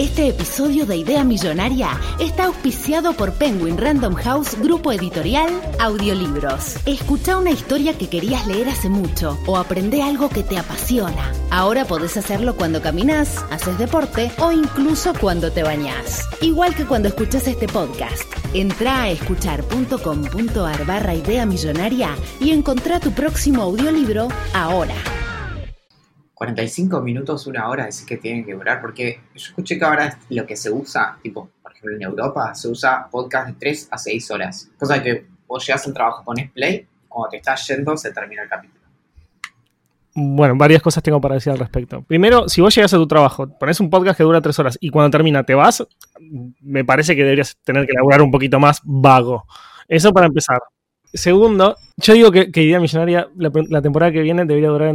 Este episodio de Idea Millonaria está auspiciado por Penguin Random House Grupo Editorial Audiolibros. Escucha una historia que querías leer hace mucho o aprende algo que te apasiona. Ahora podés hacerlo cuando caminas, haces deporte o incluso cuando te bañás. Igual que cuando escuchas este podcast. Entra a escuchar.com.ar barra Idea Millonaria y encontrá tu próximo audiolibro ahora. 45 minutos, una hora, decís que tienen que durar, porque yo escuché que ahora lo que se usa, tipo, por ejemplo en Europa, se usa podcast de 3 a 6 horas. Cosa que vos llegas al trabajo, pones play, y cuando te estás yendo se termina el capítulo. Bueno, varias cosas tengo para decir al respecto. Primero, si vos llegas a tu trabajo, pones un podcast que dura 3 horas y cuando termina te vas, me parece que deberías tener que elaborar un poquito más vago. Eso para empezar. Segundo, yo digo que, Idea Millonaria la, temporada que viene debería durar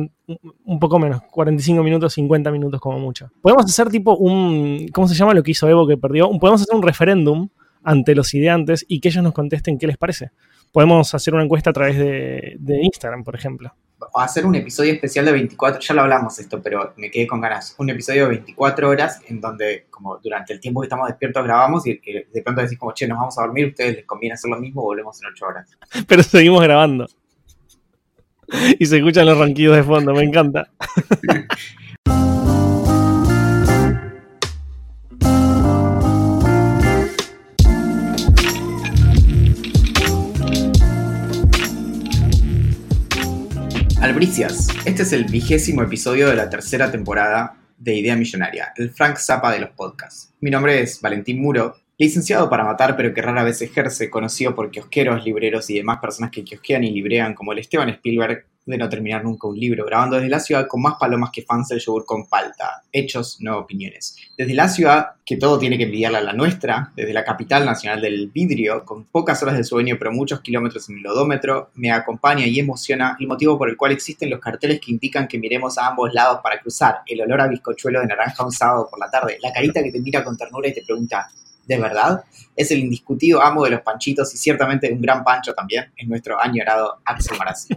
un, poco menos, 45 minutos, 50 minutos como mucho. Podemos hacer tipo un, ¿cómo se llama lo que hizo Evo que perdió? Podemos hacer un referéndum ante los ideantes y que ellos nos contesten qué les parece. Podemos hacer una encuesta a través de Instagram, por ejemplo hacer un episodio especial de 24, ya lo hablamos esto, pero me quedé con ganas, un episodio de 24 horas en donde como durante el tiempo que estamos despiertos grabamos y de pronto decís como, che, nos vamos a dormir, ustedes les conviene hacer lo mismo, volvemos en 8 horas. Pero seguimos grabando. Y se escuchan los ronquidos de fondo, me encanta. Albricias, este es el vigésimo episodio de la tercera temporada de Idea Millonaria, el Frank Zappa de los podcasts. Mi nombre es Valentín Muro, licenciado para matar pero que rara vez ejerce, conocido por kiosqueros, libreros y demás personas que kiosquean y librean como el Esteban Spielberg de no terminar nunca un libro, grabando desde la ciudad con más palomas que fans del yogur con palta. Hechos, no opiniones. Desde la ciudad, que todo tiene que envidiarla a la nuestra, desde la capital nacional del vidrio, con pocas horas de sueño pero muchos kilómetros en el odómetro, me acompaña y emociona el motivo por el cual existen los carteles que indican que miremos a ambos lados para cruzar, el olor a bizcochuelo de naranja un sábado por la tarde, la carita que te mira con ternura y te pregunta, ¿de verdad? Es el indiscutido amo de los panchitos y ciertamente un gran pancho también, es nuestro añorado Axel Marazzi.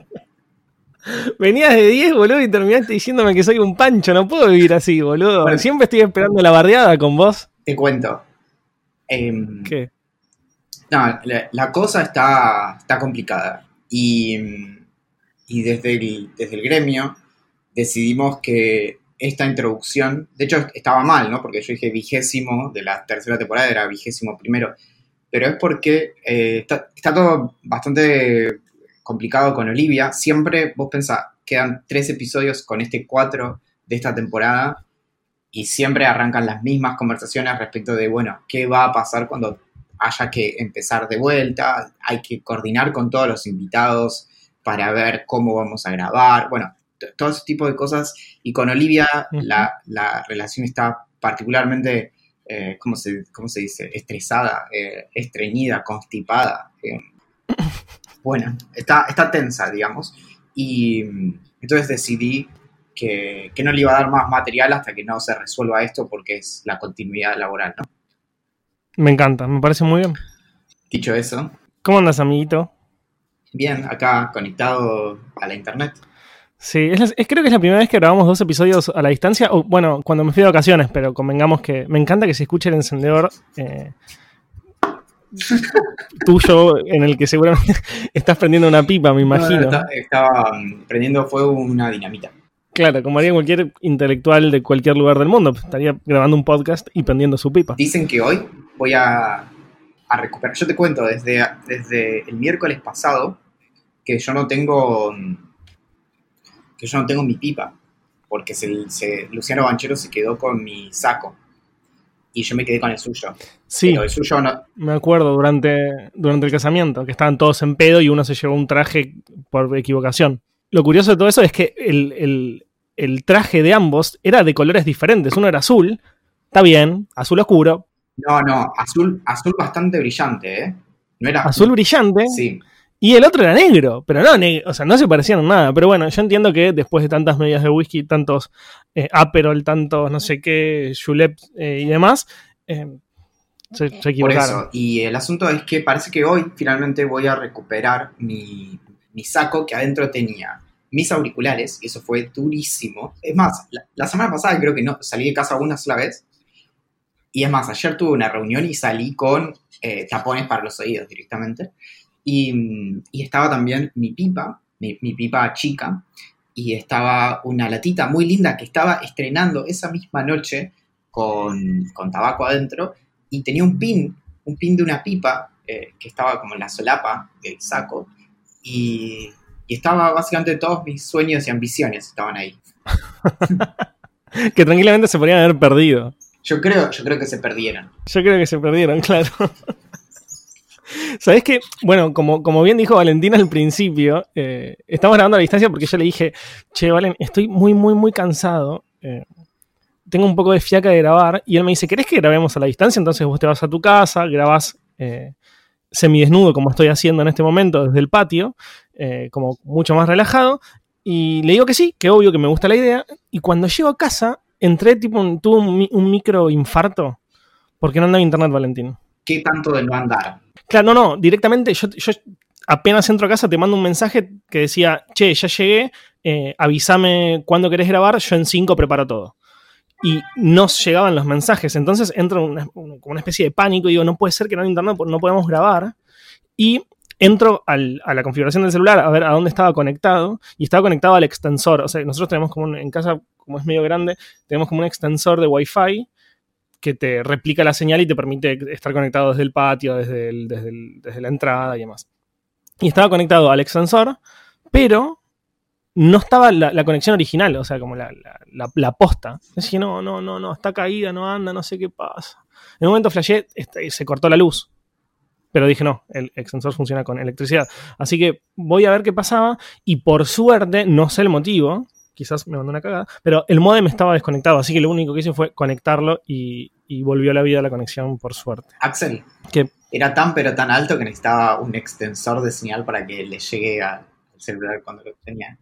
Venías de 10, boludo, y terminaste diciéndome que soy un pancho. No puedo vivir así, boludo. Siempre estoy esperando la bardeada con vos. Te cuento. Em, ¿Qué? No, la, cosa está, está complicada. Y, y desde, el, desde el gremio decidimos que esta introducción, de hecho estaba mal, ¿no? Porque yo dije vigésimo de la tercera temporada, era vigésimo primero. Pero es porque eh, está, está todo bastante complicado con Olivia, siempre vos pensás, quedan tres episodios con este cuatro de esta temporada y siempre arrancan las mismas conversaciones respecto de, bueno, ¿qué va a pasar cuando haya que empezar de vuelta? Hay que coordinar con todos los invitados para ver cómo vamos a grabar, bueno, todo ese tipo de cosas. Y con Olivia la, relación está particularmente, eh, ¿cómo, se, se dice? Estresada, eh, estreñida, constipada. Eh, bueno, está, está tensa, digamos. Y mm, entonces decidí que, no le iba a dar más material hasta que no se resuelva esto porque es la continuidad laboral, ¿no? Me encanta, me parece muy bien. Dicho eso. ¿Cómo andas, amiguito? Bien, acá conectado a la internet. Sí, es, creo que es la primera vez que grabamos dos episodios a la distancia. O, bueno, cuando me fui de vacaciones, pero convengamos que me encanta que se escuche el encendedor eh, tuyo en el que seguramente estás prendiendo una pipa, me imagino. estaba prendiendo fuego una dinamita. Claro, como haría cualquier intelectual de cualquier lugar del mundo. Estaría grabando un podcast y prendiendo su pipa. Dicen que hoy voy a, a recuperar. Yo te cuento, desde, desde el miércoles pasado, que yo no tengo. que yo no tengo mi pipa. Porque Luciano Banchero se quedó con mi saco y yo me quedé con el suyo. Sí, el suyo no... me acuerdo durante, durante el casamiento, que estaban todos en pedo y uno se llevó un traje por equivocación. Lo curioso de todo eso es que el, traje de ambos era de colores diferentes. Uno era azul, está bien, azul oscuro. No, no, azul, azul bastante brillante, ¿eh? No era azul brillante. Sí. Y el otro era negro, pero no, o sea, no se parecían nada. Pero bueno, yo entiendo que después de tantas medidas de whisky, tantos eh, Aperol, tantos no sé qué, Julep eh, y demás, eh, se, se, equivocaron. Por eso, y el asunto es que parece que hoy finalmente voy a recuperar mi, saco que adentro tenía mis auriculares, y eso fue durísimo. Es más, la, la semana pasada creo que no salí de casa una sola vez, Y es más, ayer tuve una reunión y salí con eh, tapones para los oídos directamente. Y, y estaba también mi pipa, mi, mi, pipa chica, y estaba una latita muy linda que estaba estrenando esa misma noche con, con tabaco adentro y tenía un pin, un pin de una pipa eh, que estaba como en la solapa del saco y, y estaba básicamente todos mis sueños y ambiciones estaban ahí. que tranquilamente se podrían haber perdido. Yo creo, yo creo que se perdieron. Yo creo que se perdieron, claro. ¿Sabes qué? Bueno, como, bien dijo Valentina al principio, eh, estamos grabando a la distancia porque yo le dije, che, Valen, estoy muy, muy, muy cansado. Eh, tengo un poco de fiaca de grabar. Y él me dice, ¿querés que grabemos a la distancia? Entonces vos te vas a tu casa, grabás eh, semidesnudo, como estoy haciendo en este momento desde el patio, eh, como mucho más relajado. Y le digo que sí, que obvio que me gusta la idea. Y cuando llego a casa, entré, tipo, un, tuve un, un micro infarto porque no andaba internet, Valentín. ¿Qué tanto de no andar? Claro, no, no, directamente yo, yo apenas entro a casa te mando un mensaje que decía, che, ya llegué, eh, avísame cuándo querés grabar, yo en 5 preparo todo. Y no llegaban los mensajes, entonces entro en una, una especie de pánico y digo, no puede ser que no hay internet, no podemos grabar. Y entro a la configuración del celular a ver a dónde estaba conectado y estaba conectado al extensor. O sea, nosotros tenemos como en casa, como es medio grande, tenemos como un extensor de Wi-Fi que te replica la señal y te permite estar conectado desde el patio, desde, desde, desde la entrada y demás. Y estaba conectado al extensor, pero no estaba la, la, conexión original, o sea, como la, la, la posta. Dije, no, no, no, no, está caída, no anda, no sé qué pasa. En un momento flashé, este, se cortó la luz. Pero dije, no, el extensor funciona con electricidad. Así que voy a ver qué pasaba. Y por suerte, no sé el motivo, quizás me mandó una cagada, pero el modem estaba desconectado, así que lo único que hice fue conectarlo y, y volvió a la vida la conexión por suerte. Axel, ¿Qué? era tan pero tan alto que necesitaba un extensor de señal para que le llegue al celular cuando lo tenía.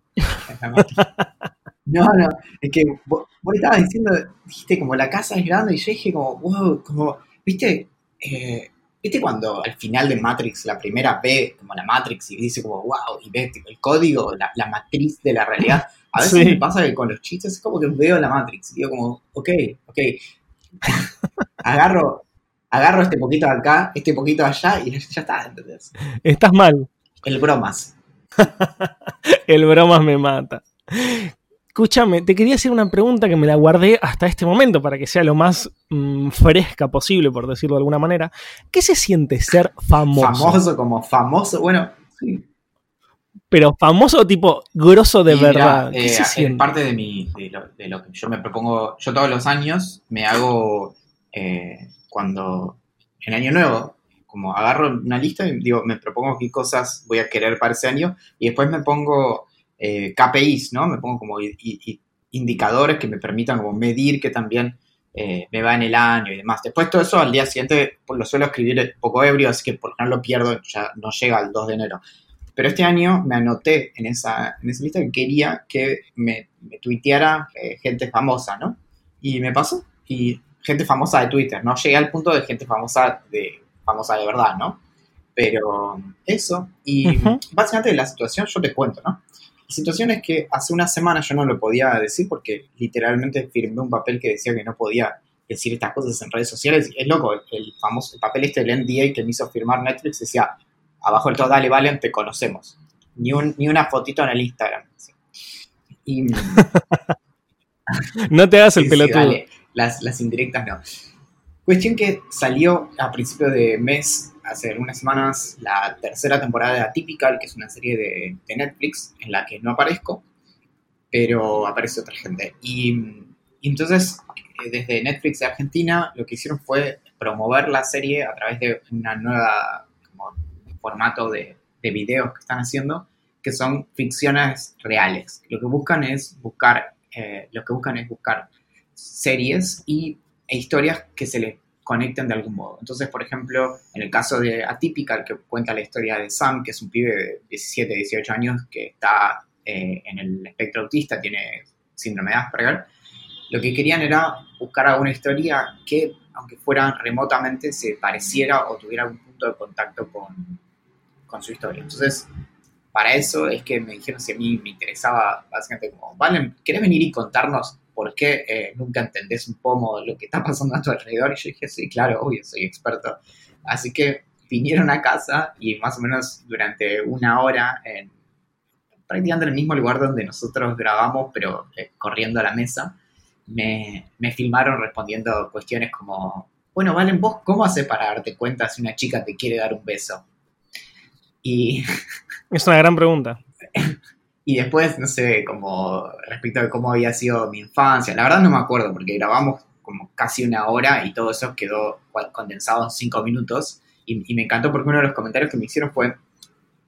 No, no, es que vos, vos estabas diciendo, dijiste como la casa es grande y yo dije como, wow, como, viste, eh, viste cuando al final de Matrix la primera ve como la Matrix y dice como, wow, y ve tipo, el código, la, la matriz de la realidad. A veces sí. me pasa que con los chistes es como que veo la Matrix y digo como, ok, ok, agarro, agarro este poquito acá, este poquito allá y ya está, ¿entendés? Estás mal. El bromas. el bromas me mata. Escúchame, te quería hacer una pregunta que me la guardé hasta este momento para que sea lo más mmm, fresca posible, por decirlo de alguna manera. ¿Qué se siente ser famoso? Famoso como famoso, bueno, sí. Pero famoso tipo grosso de verdad. mira, ¿Qué eh, siente? parte de, mi, de, lo, de lo que yo me propongo, yo todos los años me hago, eh, cuando en Año Nuevo, como agarro una lista y digo, me propongo qué cosas voy a querer para ese año y después me pongo eh, KPIs, ¿no? Me pongo como i- i- indicadores que me permitan como medir que también eh, me va en el año y demás. Después todo eso al día siguiente pues, lo suelo escribir un poco ebrio, así que por no lo pierdo, ya no llega al 2 de enero. Pero este año me anoté en esa, en esa lista que quería que me, me tuiteara eh, gente famosa, ¿no? Y me pasó. Y gente famosa de Twitter, ¿no? Llegué al punto de gente famosa de, famosa de verdad, ¿no? Pero eso. Y Ujú. básicamente la situación, yo te cuento, ¿no? La situación es que hace una semana yo no lo podía decir porque literalmente firmé un papel que decía que no podía decir estas cosas en redes sociales. Es loco, el, el famoso el papel este del NDA que me hizo firmar Netflix decía, abajo del todo, dale, Valen, te conocemos. Ni, un, ni una fotito en el Instagram. Y, No te hagas el Sí, sí, pelotudo. dale. Las, las indirectas no. Cuestión que salió a principio de mes, hace unas semanas, la tercera temporada de Atypical, que es una serie de, de Netflix en la que no aparezco, pero aparece otra gente. Y, y entonces, eh, desde Netflix de Argentina, lo que hicieron fue promover la serie a través de una nueva formato de, de videos que están haciendo, que son ficciones reales. Lo que buscan es buscar, eh, lo que buscan es buscar series y, e historias que se les conecten de algún modo. Entonces, por ejemplo, en el caso de Atypical, que cuenta la historia de Sam, que es un pibe de 17, 18 años que está eh, en el espectro autista, tiene síndrome de Asperger, lo que querían era buscar alguna historia que, aunque fuera remotamente, se pareciera o tuviera algún punto de contacto con, su historia. Entonces, para eso es que me dijeron si a mí me interesaba básicamente como, Valen, ¿querés venir y contarnos ¿por qué eh, nunca entendés un poco lo que está pasando a tu alrededor? Y yo dije, sí, claro, obvio, soy experto. Así que vinieron a casa y más o menos durante una hora, en, prácticamente en el mismo lugar donde nosotros grabamos, pero eh, corriendo a la mesa, me, me filmaron respondiendo cuestiones como, bueno, Valen, vos, ¿cómo haces para darte cuenta si una chica te quiere dar un beso? Y... Es una gran pregunta. Y después, no sé, como respecto de cómo había sido mi infancia, la verdad no me acuerdo porque grabamos como casi una hora y todo eso quedó condensado en cinco minutos. Y, me encantó porque uno de los comentarios que me hicieron fue,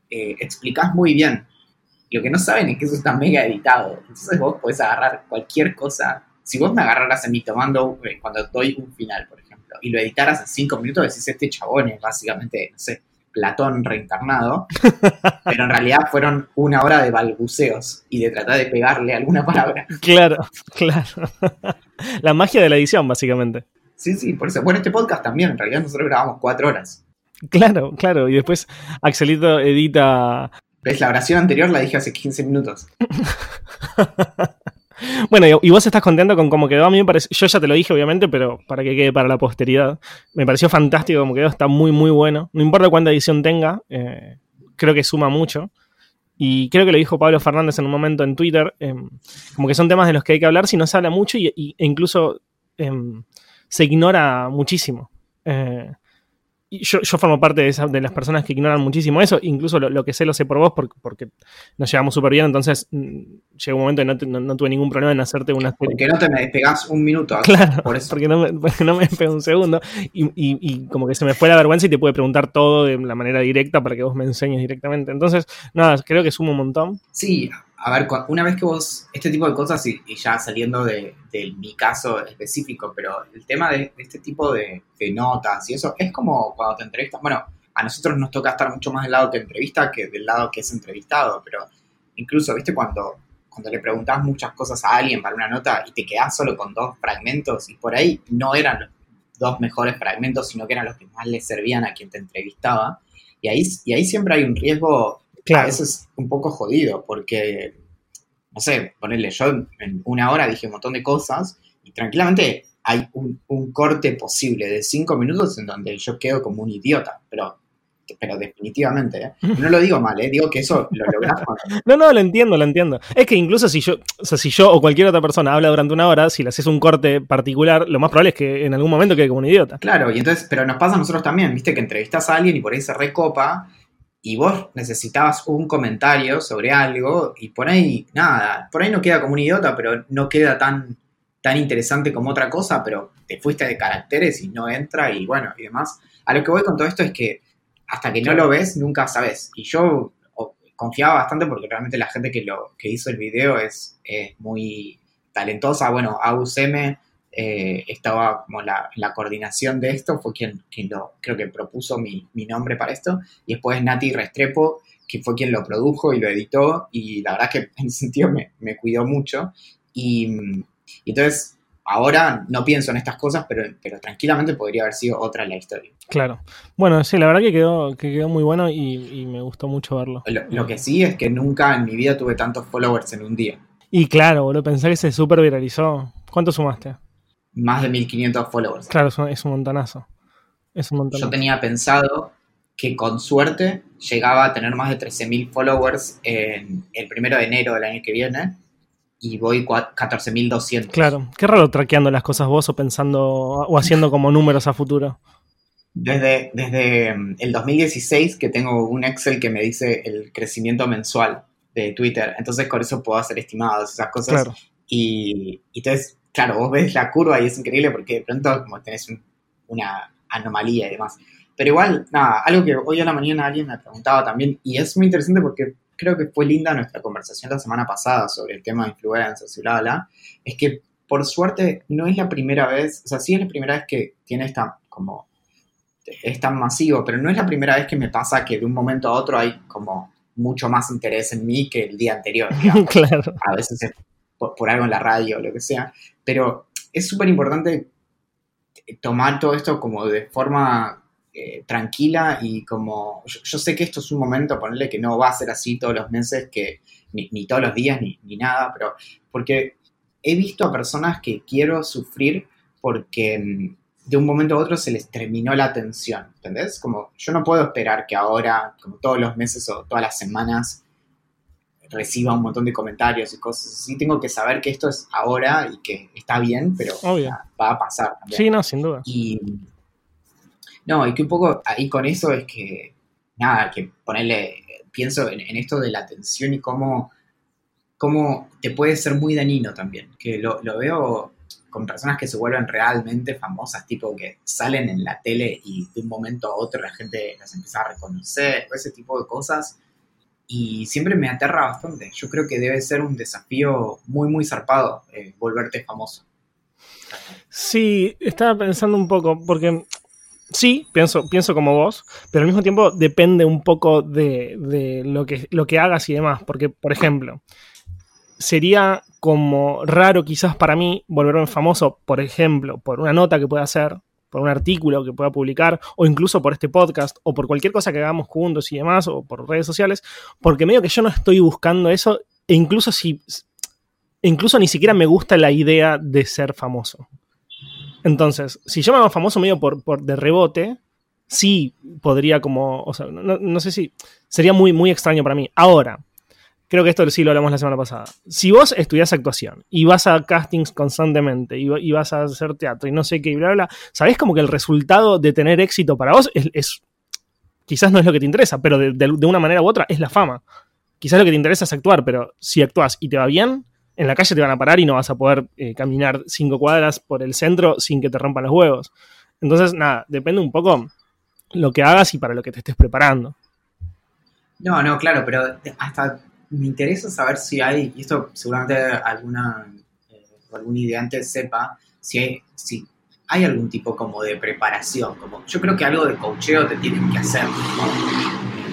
eh, explicás muy bien. Lo que no saben es que eso está mega editado. Entonces vos podés agarrar cualquier cosa. Si vos me agarraras a mí tomando, eh, cuando doy un final, por ejemplo, y lo editaras en cinco minutos, decís, este chabón es básicamente, no sé, Platón reencarnado, pero en realidad fueron una hora de balbuceos y de tratar de pegarle alguna palabra. Claro, claro. La magia de la edición, básicamente. Sí, sí, por eso. Bueno, este podcast también, en realidad nosotros grabamos cuatro horas. Claro, claro, y después Axelito edita... ¿Ves? La oración anterior la dije hace 15 minutos. Bueno, y, vos estás contento con cómo quedó. A mí me parece, yo ya te lo dije, obviamente, pero para que quede para la posteridad. Me pareció fantástico cómo quedó, está muy, muy bueno. No importa cuánta edición tenga, eh, creo que suma mucho. Y creo que lo dijo Pablo Fernández en un momento en Twitter, em, como que son temas de los que hay que hablar si no se habla mucho y, e incluso em, se ignora muchísimo. Eh, yo, yo, formo parte de, de, las personas que ignoran muchísimo eso, incluso lo, que sé lo sé por vos porque, porque nos llevamos súper bien, entonces mm, llegó un momento y no, no, tuve ningún problema en hacerte una. Porque no te me despegás un minuto. Claro, por eso. porque no me, porque no me despegó un segundo y, y, y, como que se me fue la vergüenza y te pude preguntar todo de la manera directa para que vos me enseñes directamente. Entonces, nada, creo que sumo un montón. Sí, a ver, una vez que vos, este tipo de cosas, y, ya saliendo de, mi caso específico, pero el tema de, este tipo de, notas y eso, es como cuando te entrevistas, bueno, a nosotros nos toca estar mucho más del lado que entrevista que del lado que es entrevistado, pero incluso, viste, cuando, cuando le preguntás muchas cosas a alguien para una nota y te quedás solo con dos fragmentos y por ahí no eran los dos mejores fragmentos, sino que eran los que más le servían a quien te entrevistaba, y ahí, y ahí siempre hay un riesgo Claro. Eso es un poco jodido, porque, no sé, ponerle, yo en una hora dije un montón de cosas y tranquilamente hay un, corte posible de cinco minutos en donde yo quedo como un idiota, pero pero definitivamente, ¿eh? no lo digo mal, ¿eh? digo que eso lo logras No, no, lo entiendo, lo entiendo. Es que incluso si yo, o sea, si yo o cualquier otra persona habla durante una hora, si le haces un corte particular, lo más probable es que en algún momento quede como un idiota. Claro, y entonces, pero nos pasa a nosotros también, viste, que entrevistas a alguien y por ahí se recopa y vos necesitabas un comentario sobre algo y por ahí, nada, por ahí no queda como un idiota, pero no queda tan, tan interesante como otra cosa, pero te fuiste de caracteres y no entra y bueno, y demás. A lo que voy con todo esto es que hasta que no lo ves, nunca sabes. Y yo confiaba bastante porque realmente la gente que, lo, que hizo el video es, es muy talentosa. Bueno, AUCM eh, estaba como la, la, coordinación de esto, fue quien, quien lo, creo que propuso mi, mi, nombre para esto, y después Nati Restrepo, que fue quien lo produjo y lo editó, y la verdad que en ese sentido me, me cuidó mucho, y, entonces ahora no pienso en estas cosas, pero, pero tranquilamente podría haber sido otra la historia. Claro. Bueno, sí, la verdad que quedó, que quedó muy bueno y, y me gustó mucho verlo. Lo, lo, que sí es que nunca en mi vida tuve tantos followers en un día. Y claro, boludo, pensé que se súper viralizó. ¿Cuánto sumaste? Más de 1500 followers. Claro, es un, montonazo. Es un montonazo. Yo tenía pensado que con suerte llegaba a tener más de 13.000 followers en el primero de enero del año que viene y voy 14.200. Claro, qué raro traqueando las cosas vos o pensando o haciendo como números a futuro. Desde, desde mm, el 2016 que tengo un Excel que me dice el crecimiento mensual de Twitter, entonces con eso puedo hacer estimados, esas cosas. Claro. Y, y entonces claro, vos ves la curva y es increíble porque de pronto como tenés una anomalía y demás. Pero igual, nada, algo que hoy a la mañana alguien me preguntaba también, y es muy interesante porque creo que fue linda nuestra conversación la semana pasada sobre el tema de influencers y bla, bla, es que por suerte no es la primera vez, o sea, sí es la primera vez que tiene esta como, es tan masivo, pero no es la primera vez que me pasa que de un momento a otro hay como mucho más interés en mí que el día anterior. claro. A veces es por, algo en la radio o lo que sea, pero es súper importante tomar todo esto como de forma eh, tranquila y como, yo, sé que esto es un momento, ponerle que no va a ser así todos los meses, que ni, todos los días, ni, ni, nada, pero porque he visto a personas que quiero sufrir porque mm, de un momento a otro se les terminó la atención, ¿entendés? Como yo no puedo esperar que ahora, como todos los meses o todas las semanas, reciba un montón de comentarios y cosas así. Tengo que saber que esto es ahora y que está bien, pero va a pasar. Sí, no, sin duda. Y no, y que un poco ahí con eso es que, nada, que ponerle, pienso en, esto de la atención y cómo, cómo te puede ser muy dañino también, que lo, lo veo con personas que se vuelven realmente famosas, tipo que salen en la tele y de un momento a otro la gente las empieza a reconocer, ese tipo de cosas y siempre me aterra bastante. Yo creo que debe ser un desafío muy, muy zarpado eh, volverte famoso. Sí, estaba pensando un poco, porque sí, pienso, pienso como vos, pero al mismo tiempo depende un poco de, lo, que, lo que hagas y demás. Porque, por ejemplo, sería como raro quizás para mí volverme famoso, por ejemplo, por una nota que pueda hacer, por un artículo que pueda publicar, o incluso por este podcast, o por cualquier cosa que hagamos juntos y demás, o por redes sociales, porque medio que yo no estoy buscando eso, e incluso si. incluso ni siquiera me gusta la idea de ser famoso. Entonces, si yo me hago famoso medio por, por de rebote, sí podría como. O sea, no, no sé si. Sería muy, muy extraño para mí. Ahora, creo que esto sí lo hablamos la semana pasada. Si vos estudias actuación y vas a castings constantemente y, vas a hacer teatro y no sé qué y bla, bla, sabés como que el resultado de tener éxito para vos es, quizás no es lo que te interesa, pero de, una manera u otra es la fama. Quizás lo que te interesa es actuar, pero si actúas y te va bien, en la calle te van a parar y no vas a poder eh, caminar cinco cuadras por el centro sin que te rompan los huevos. Entonces, nada, depende un poco lo que hagas y para lo que te estés preparando. No, no, claro, pero hasta me interesa saber si hay, y esto seguramente alguna, eh, algún ideante sepa, si hay, si hay algún tipo como de preparación. Como, yo creo que algo de cocheo te tienen que hacer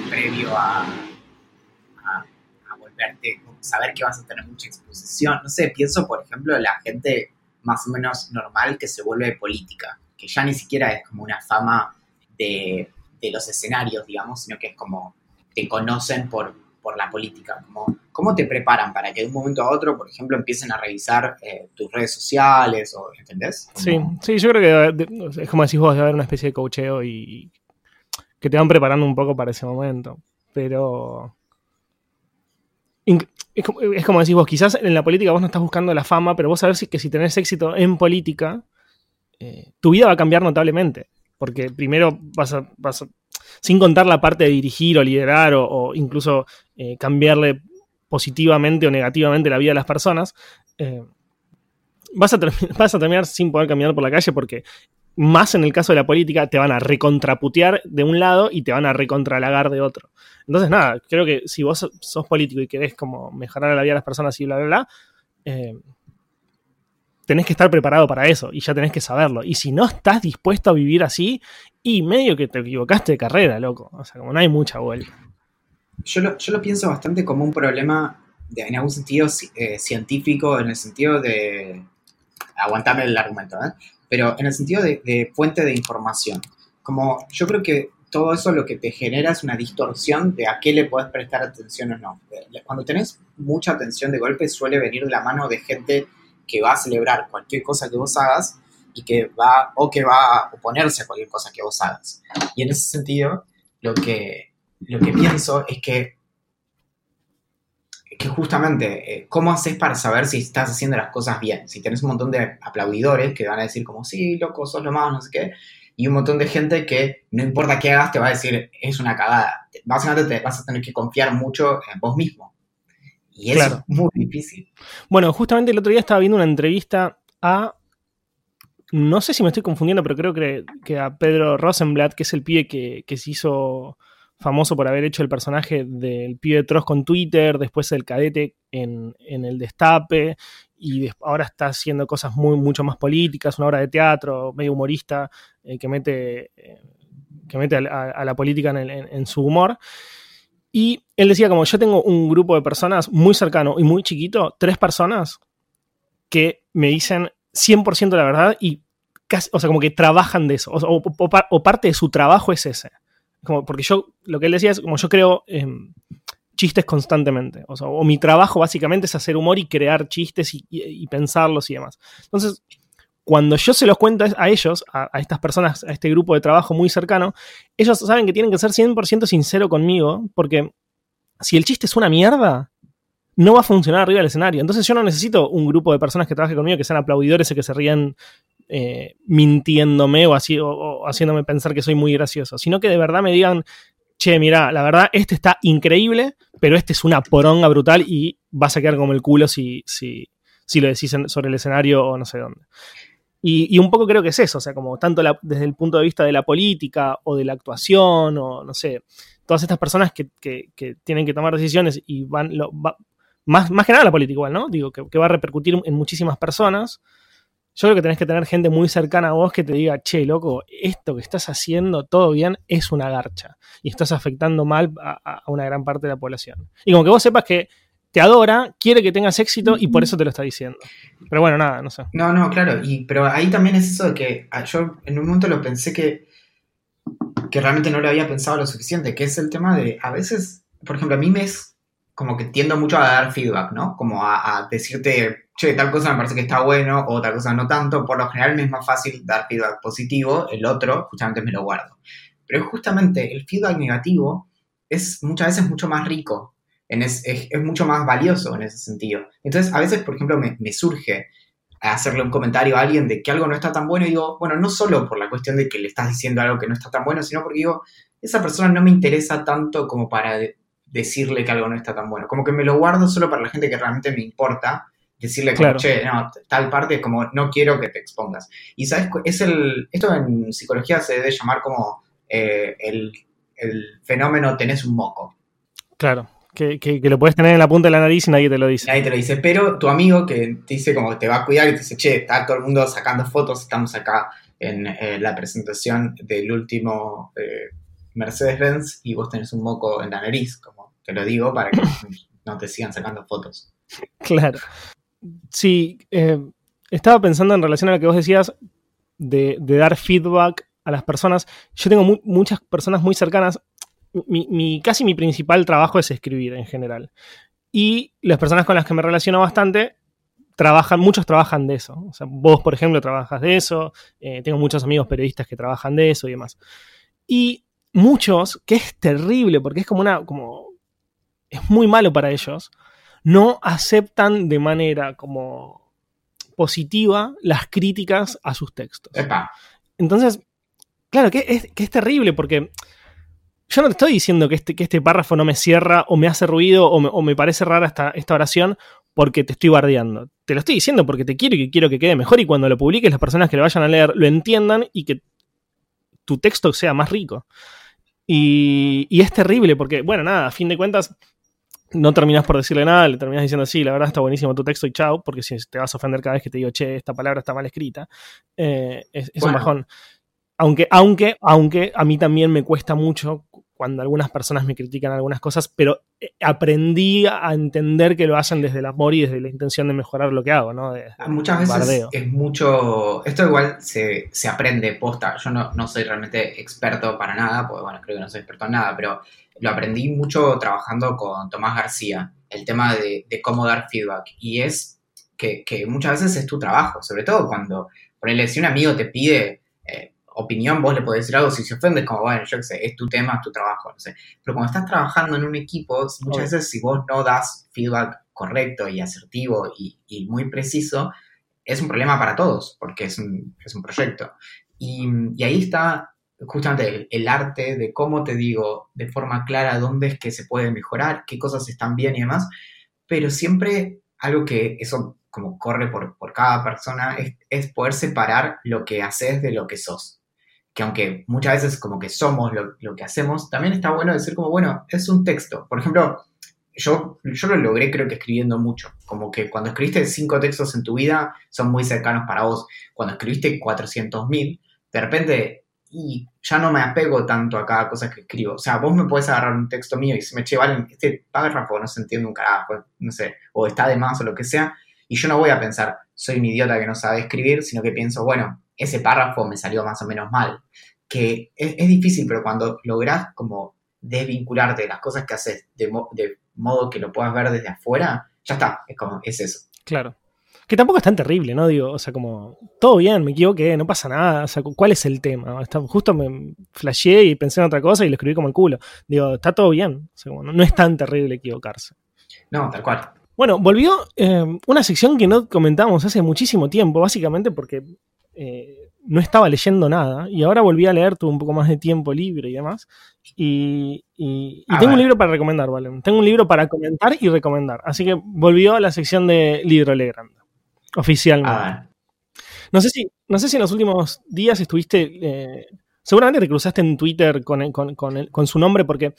previo a, a, a, volverte, saber que vas a tener mucha exposición. No sé, pienso por ejemplo la gente más o menos normal que se vuelve política, que ya ni siquiera es como una fama de, de los escenarios, digamos, sino que es como te conocen por por la política? ¿Cómo, ¿Cómo te preparan para que de un momento a otro, por ejemplo, empiecen a revisar eh, tus redes sociales? O, ¿Entendés? Sí, sí, yo creo que es como decís vos, debe haber una especie de coacheo y que te van preparando un poco para ese momento. Pero... Es como, decís vos, quizás en la política vos no estás buscando la fama, pero vos sabés que si tenés éxito en política, eh, tu vida va a cambiar notablemente. Porque primero vas a, vas a sin contar la parte de dirigir o liderar o, incluso eh, cambiarle positivamente o negativamente la vida de las personas, eh, vas, a vas a terminar sin poder caminar por la calle porque más en el caso de la política, te van a recontraputear de un lado y te van a recontralagar de otro. Entonces, nada, creo que si vos sos político y querés como mejorar la vida de las personas y bla, bla, bla, eh, tenés que estar preparado para eso y ya tenés que saberlo. Y si no estás dispuesto a vivir así, y medio que te equivocaste de carrera, loco. O sea, como no hay mucha vuelta. Yo lo, yo lo pienso bastante como un problema, en algún sentido eh, científico, en el sentido de... Aguantame el argumento, ¿eh? Pero en el sentido de, de fuente de información. Como yo creo que todo eso lo que te genera es una distorsión de a qué le puedes prestar atención o no. Cuando tenés mucha atención de golpe suele venir de la mano de gente que va a celebrar cualquier cosa que vos hagas y que va o que va a oponerse a cualquier cosa que vos hagas. Y en ese sentido, lo que, lo que pienso es que, que justamente, eh, ¿cómo haces para saber si estás haciendo las cosas bien? Si tenés un montón de aplaudidores que van a decir como, sí, loco, sos lo más, no sé qué, y un montón de gente que no importa qué hagas, te va a decir, es una cagada. Básicamente te vas a tener que confiar mucho en vos mismo. Y eso es muy difícil. Bueno, justamente el otro día estaba viendo una entrevista a. No sé si me estoy confundiendo, pero creo que, a Pedro Rosenblatt, que es el pibe que, se hizo famoso por haber hecho el personaje del pibe de Tross con Twitter, después el cadete en, el Destape, y ahora está haciendo cosas muy, mucho más políticas, una obra de teatro, medio humorista, eh, que mete, eh, que mete a, la política en su humor. Y él decía como yo tengo un grupo de personas muy cercano y muy chiquito, tres personas que me dicen 100% la verdad y casi, o sea, como que trabajan de eso, o, parte de su trabajo es ese. Como, porque yo, lo que él decía es como yo creo, chistes constantemente. O, sea, o mi trabajo básicamente es hacer humor y crear chistes y, pensarlos y demás. Entonces, cuando yo se los cuento a ellos, a, estas personas, a este grupo de trabajo muy cercano, ellos saben que tienen que ser 100% sincero conmigo, porque si el chiste es una mierda, no va a funcionar arriba del escenario. Entonces yo no necesito un grupo de personas que trabajen conmigo que sean aplaudidores y que se rían eh, mintiéndome o, así, haciéndome pensar que soy muy gracioso, sino que de verdad me digan, che, mira, la verdad, este está increíble, pero este es una poronga brutal y vas a quedar como el culo si, si, si lo decís sobre el escenario o no sé dónde. Y, un poco creo que es eso, o sea, como tanto desde el punto de vista de la política o de la actuación o no sé, todas estas personas que, tienen que tomar decisiones y van, más, más que nada la política igual, ¿no? Digo, que, que va a repercutir en muchísimas personas yo creo que tenés que tener gente muy cercana a vos que te diga, che, loco, esto que estás haciendo todo bien es una garcha y estás afectando mal a, una gran parte de la población. Y como que vos sepas que te adora, quiere que tengas éxito y por eso te lo está diciendo. Pero bueno, nada, no sé. No, no, claro, y, pero ahí también es eso de que ah, yo en un momento lo pensé que, que realmente no lo había pensado lo suficiente, que es el tema de, a veces, por ejemplo, a mí me es como que tiendo mucho a dar feedback, ¿no? Como a decirte che, tal cosa me parece que está bueno o tal cosa no tanto, por lo general me es más fácil dar feedback positivo, el otro justamente me lo guardo. Pero justamente el feedback negativo es muchas veces mucho más rico, es, mucho más valioso en ese sentido. Entonces, a veces, por ejemplo, me, surge hacerle un comentario a alguien de que algo no está tan bueno y digo, bueno, no solo por la cuestión de que le estás diciendo algo que no está tan bueno, sino porque digo, esa persona no me interesa tanto como para decirle que algo no está tan bueno. Como que me lo guardo solo para la gente que realmente me importa decirle como, che, no, tal parte es como, no quiero que te expongas. Y sabes, es el, esto en psicología se debe llamar como eh, el, fenómeno tenés un moco. Claro. Que, lo puedes tener en la punta de la nariz y nadie te lo dice. Nadie te lo dice, pero tu amigo que te dice como que te va a cuidar y te dice, che, está todo el mundo sacando fotos, estamos acá en eh, la presentación del último eh, Mercedes-Benz y vos tenés un moco en la nariz, como te lo digo para que no te sigan sacando fotos. Claro. Sí, eh, estaba pensando en relación a lo que vos decías de, dar feedback a las personas. Yo tengo muchas personas muy cercanas. Mi, casi mi principal trabajo es escribir en general. Y las personas con las que me relaciono bastante trabajan, muchos trabajan de eso. O sea, vos, por ejemplo, trabajas de eso. Eh, tengo muchos amigos periodistas que trabajan de eso y demás. Y muchos, que es terrible, porque es como una. como. es muy malo para ellos no aceptan de manera como positiva las críticas a sus textos. Entonces, claro, que es, que es terrible porque yo no te estoy diciendo que este, que este párrafo no me cierra o me hace ruido o me, parece rara esta, esta, oración porque te estoy bardeando. Te lo estoy diciendo porque te quiero y que quiero que quede mejor y cuando lo publiques las personas que lo vayan a leer lo entiendan y que tu texto sea más rico. Y, y es terrible porque, bueno, nada, a fin de cuentas, no terminas por decirle nada, le terminas diciendo, sí, la verdad está buenísimo tu texto y chao, porque si te vas a ofender cada vez que te digo, che, esta palabra está mal escrita, eh, es, un bajón. Aunque, aunque, aunque a mí también me cuesta mucho cuando algunas personas me critican algunas cosas, pero eh, aprendí a entender que lo hacen desde el amor y desde la intención de mejorar lo que hago, ¿no? Muchas veces es mucho, esto igual se, aprende posta, yo no, no soy realmente experto para nada, porque bueno, creo que no soy experto en nada, pero lo aprendí mucho trabajando con Tomás García, el tema de, cómo dar feedback. Y es que, muchas veces es tu trabajo, sobre todo cuando, por ejemplo, si un amigo te pide opinión, vos le podés decir algo, si se ofende, como, bueno, yo qué sé, es tu tema, es tu trabajo, no sé. Pero cuando estás trabajando en un equipo, muchas veces si vos no das feedback correcto y asertivo y, muy preciso, es un problema para todos, porque es un, es un proyecto. Y, y ahí está justamente el, arte de cómo te digo de forma clara dónde es que se puede mejorar, qué cosas están bien y demás, pero siempre algo que eso como corre por, cada persona es, poder separar lo que haces de lo que sos. Que aunque muchas veces como que somos lo, que hacemos, también está bueno decir como, bueno, es un texto. Por ejemplo, yo, yo lo logré creo que escribiendo mucho. Como que cuando escribiste cinco textos en tu vida son muy cercanos para vos. Cuando escribiste 400.000, de repente y ya no me apego tanto a cada cosa que escribo. O sea, vos me puedes agarrar un texto mío y se me che, vale, este párrafo no se entiende un carajo, no sé, o está de más o lo que sea, y yo no voy a pensar, soy un idiota que no sabe escribir, sino que pienso, bueno, ese párrafo me salió más o menos mal. Que es, difícil, pero cuando lográs como desvincularte de las cosas que haces de, modo que lo puedas ver desde afuera, ya está, es como, es eso. Claro. Que tampoco es tan terrible, ¿no? Digo, o sea, como, todo bien, me equivoqué, no pasa nada. O sea, ¿cuál es el tema? Está, justo me flasheé y pensé en otra cosa y lo escribí como el culo. Digo, está todo bien. O sea, como, no, es tan terrible equivocarse. No, tal cual. Bueno, volvió eh, una sección que no comentamos hace muchísimo tiempo, básicamente porque eh, no estaba leyendo nada y ahora volví a leer, tuve un poco más de tiempo libre y demás. Y, tengo un libro para recomendar, ¿vale? Tengo un libro para comentar y recomendar. Así que volvió a la sección de Libro Legrand oficialmente. No sé si, no sé si en los últimos días estuviste. Eh, seguramente te cruzaste en Twitter con, con, su nombre porque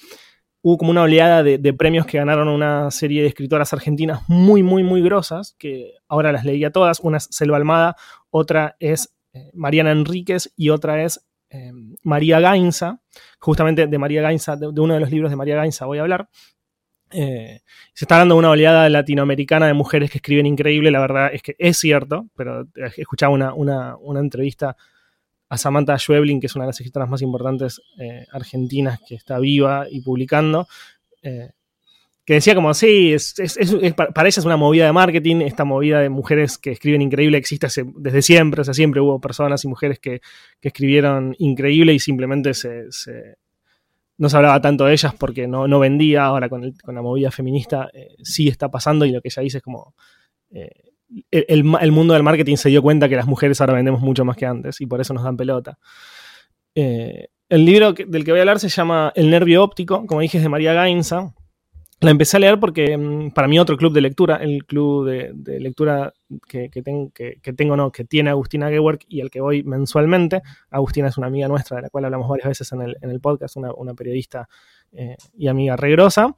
hubo como una oleada de, premios que ganaron una serie de escritoras argentinas muy, muy, muy grosas, que ahora las leía todas. Una es Selva Almada, otra es eh, Mariana Enríquez y otra es eh, María Gainza. Justamente de María Gainza, de, uno de los libros de María Gainza voy a hablar. Eh, se está dando una oleada latinoamericana de mujeres que escriben increíble, la verdad es que es cierto, pero he escuchado una, entrevista a Samantha Schweblin, que es una de las escritoras más importantes argentinas que está viva y publicando, que decía como, sí, es, para ella es una movida de marketing, esta movida de mujeres que escriben increíble existe desde siempre, o sea, siempre hubo personas y mujeres que, escribieron increíble y simplemente se no se hablaba tanto de ellas porque no, no vendía, ahora con, la movida feminista eh, sí está pasando y lo que ella dice es como eh, el, mundo del marketing se dio cuenta que las mujeres ahora vendemos mucho más que antes y por eso nos dan pelota. Eh, el libro del que voy a hablar se llama El nervio óptico, como dije es de María Gainza, la empecé a leer porque mm, para mí otro club de lectura, el club de, lectura que, tengo, no, que tiene Agustina Gewerk y al que voy mensualmente. Agustina es una amiga nuestra, de la cual hablamos varias veces en el, podcast, una, periodista eh, y amiga regrosa.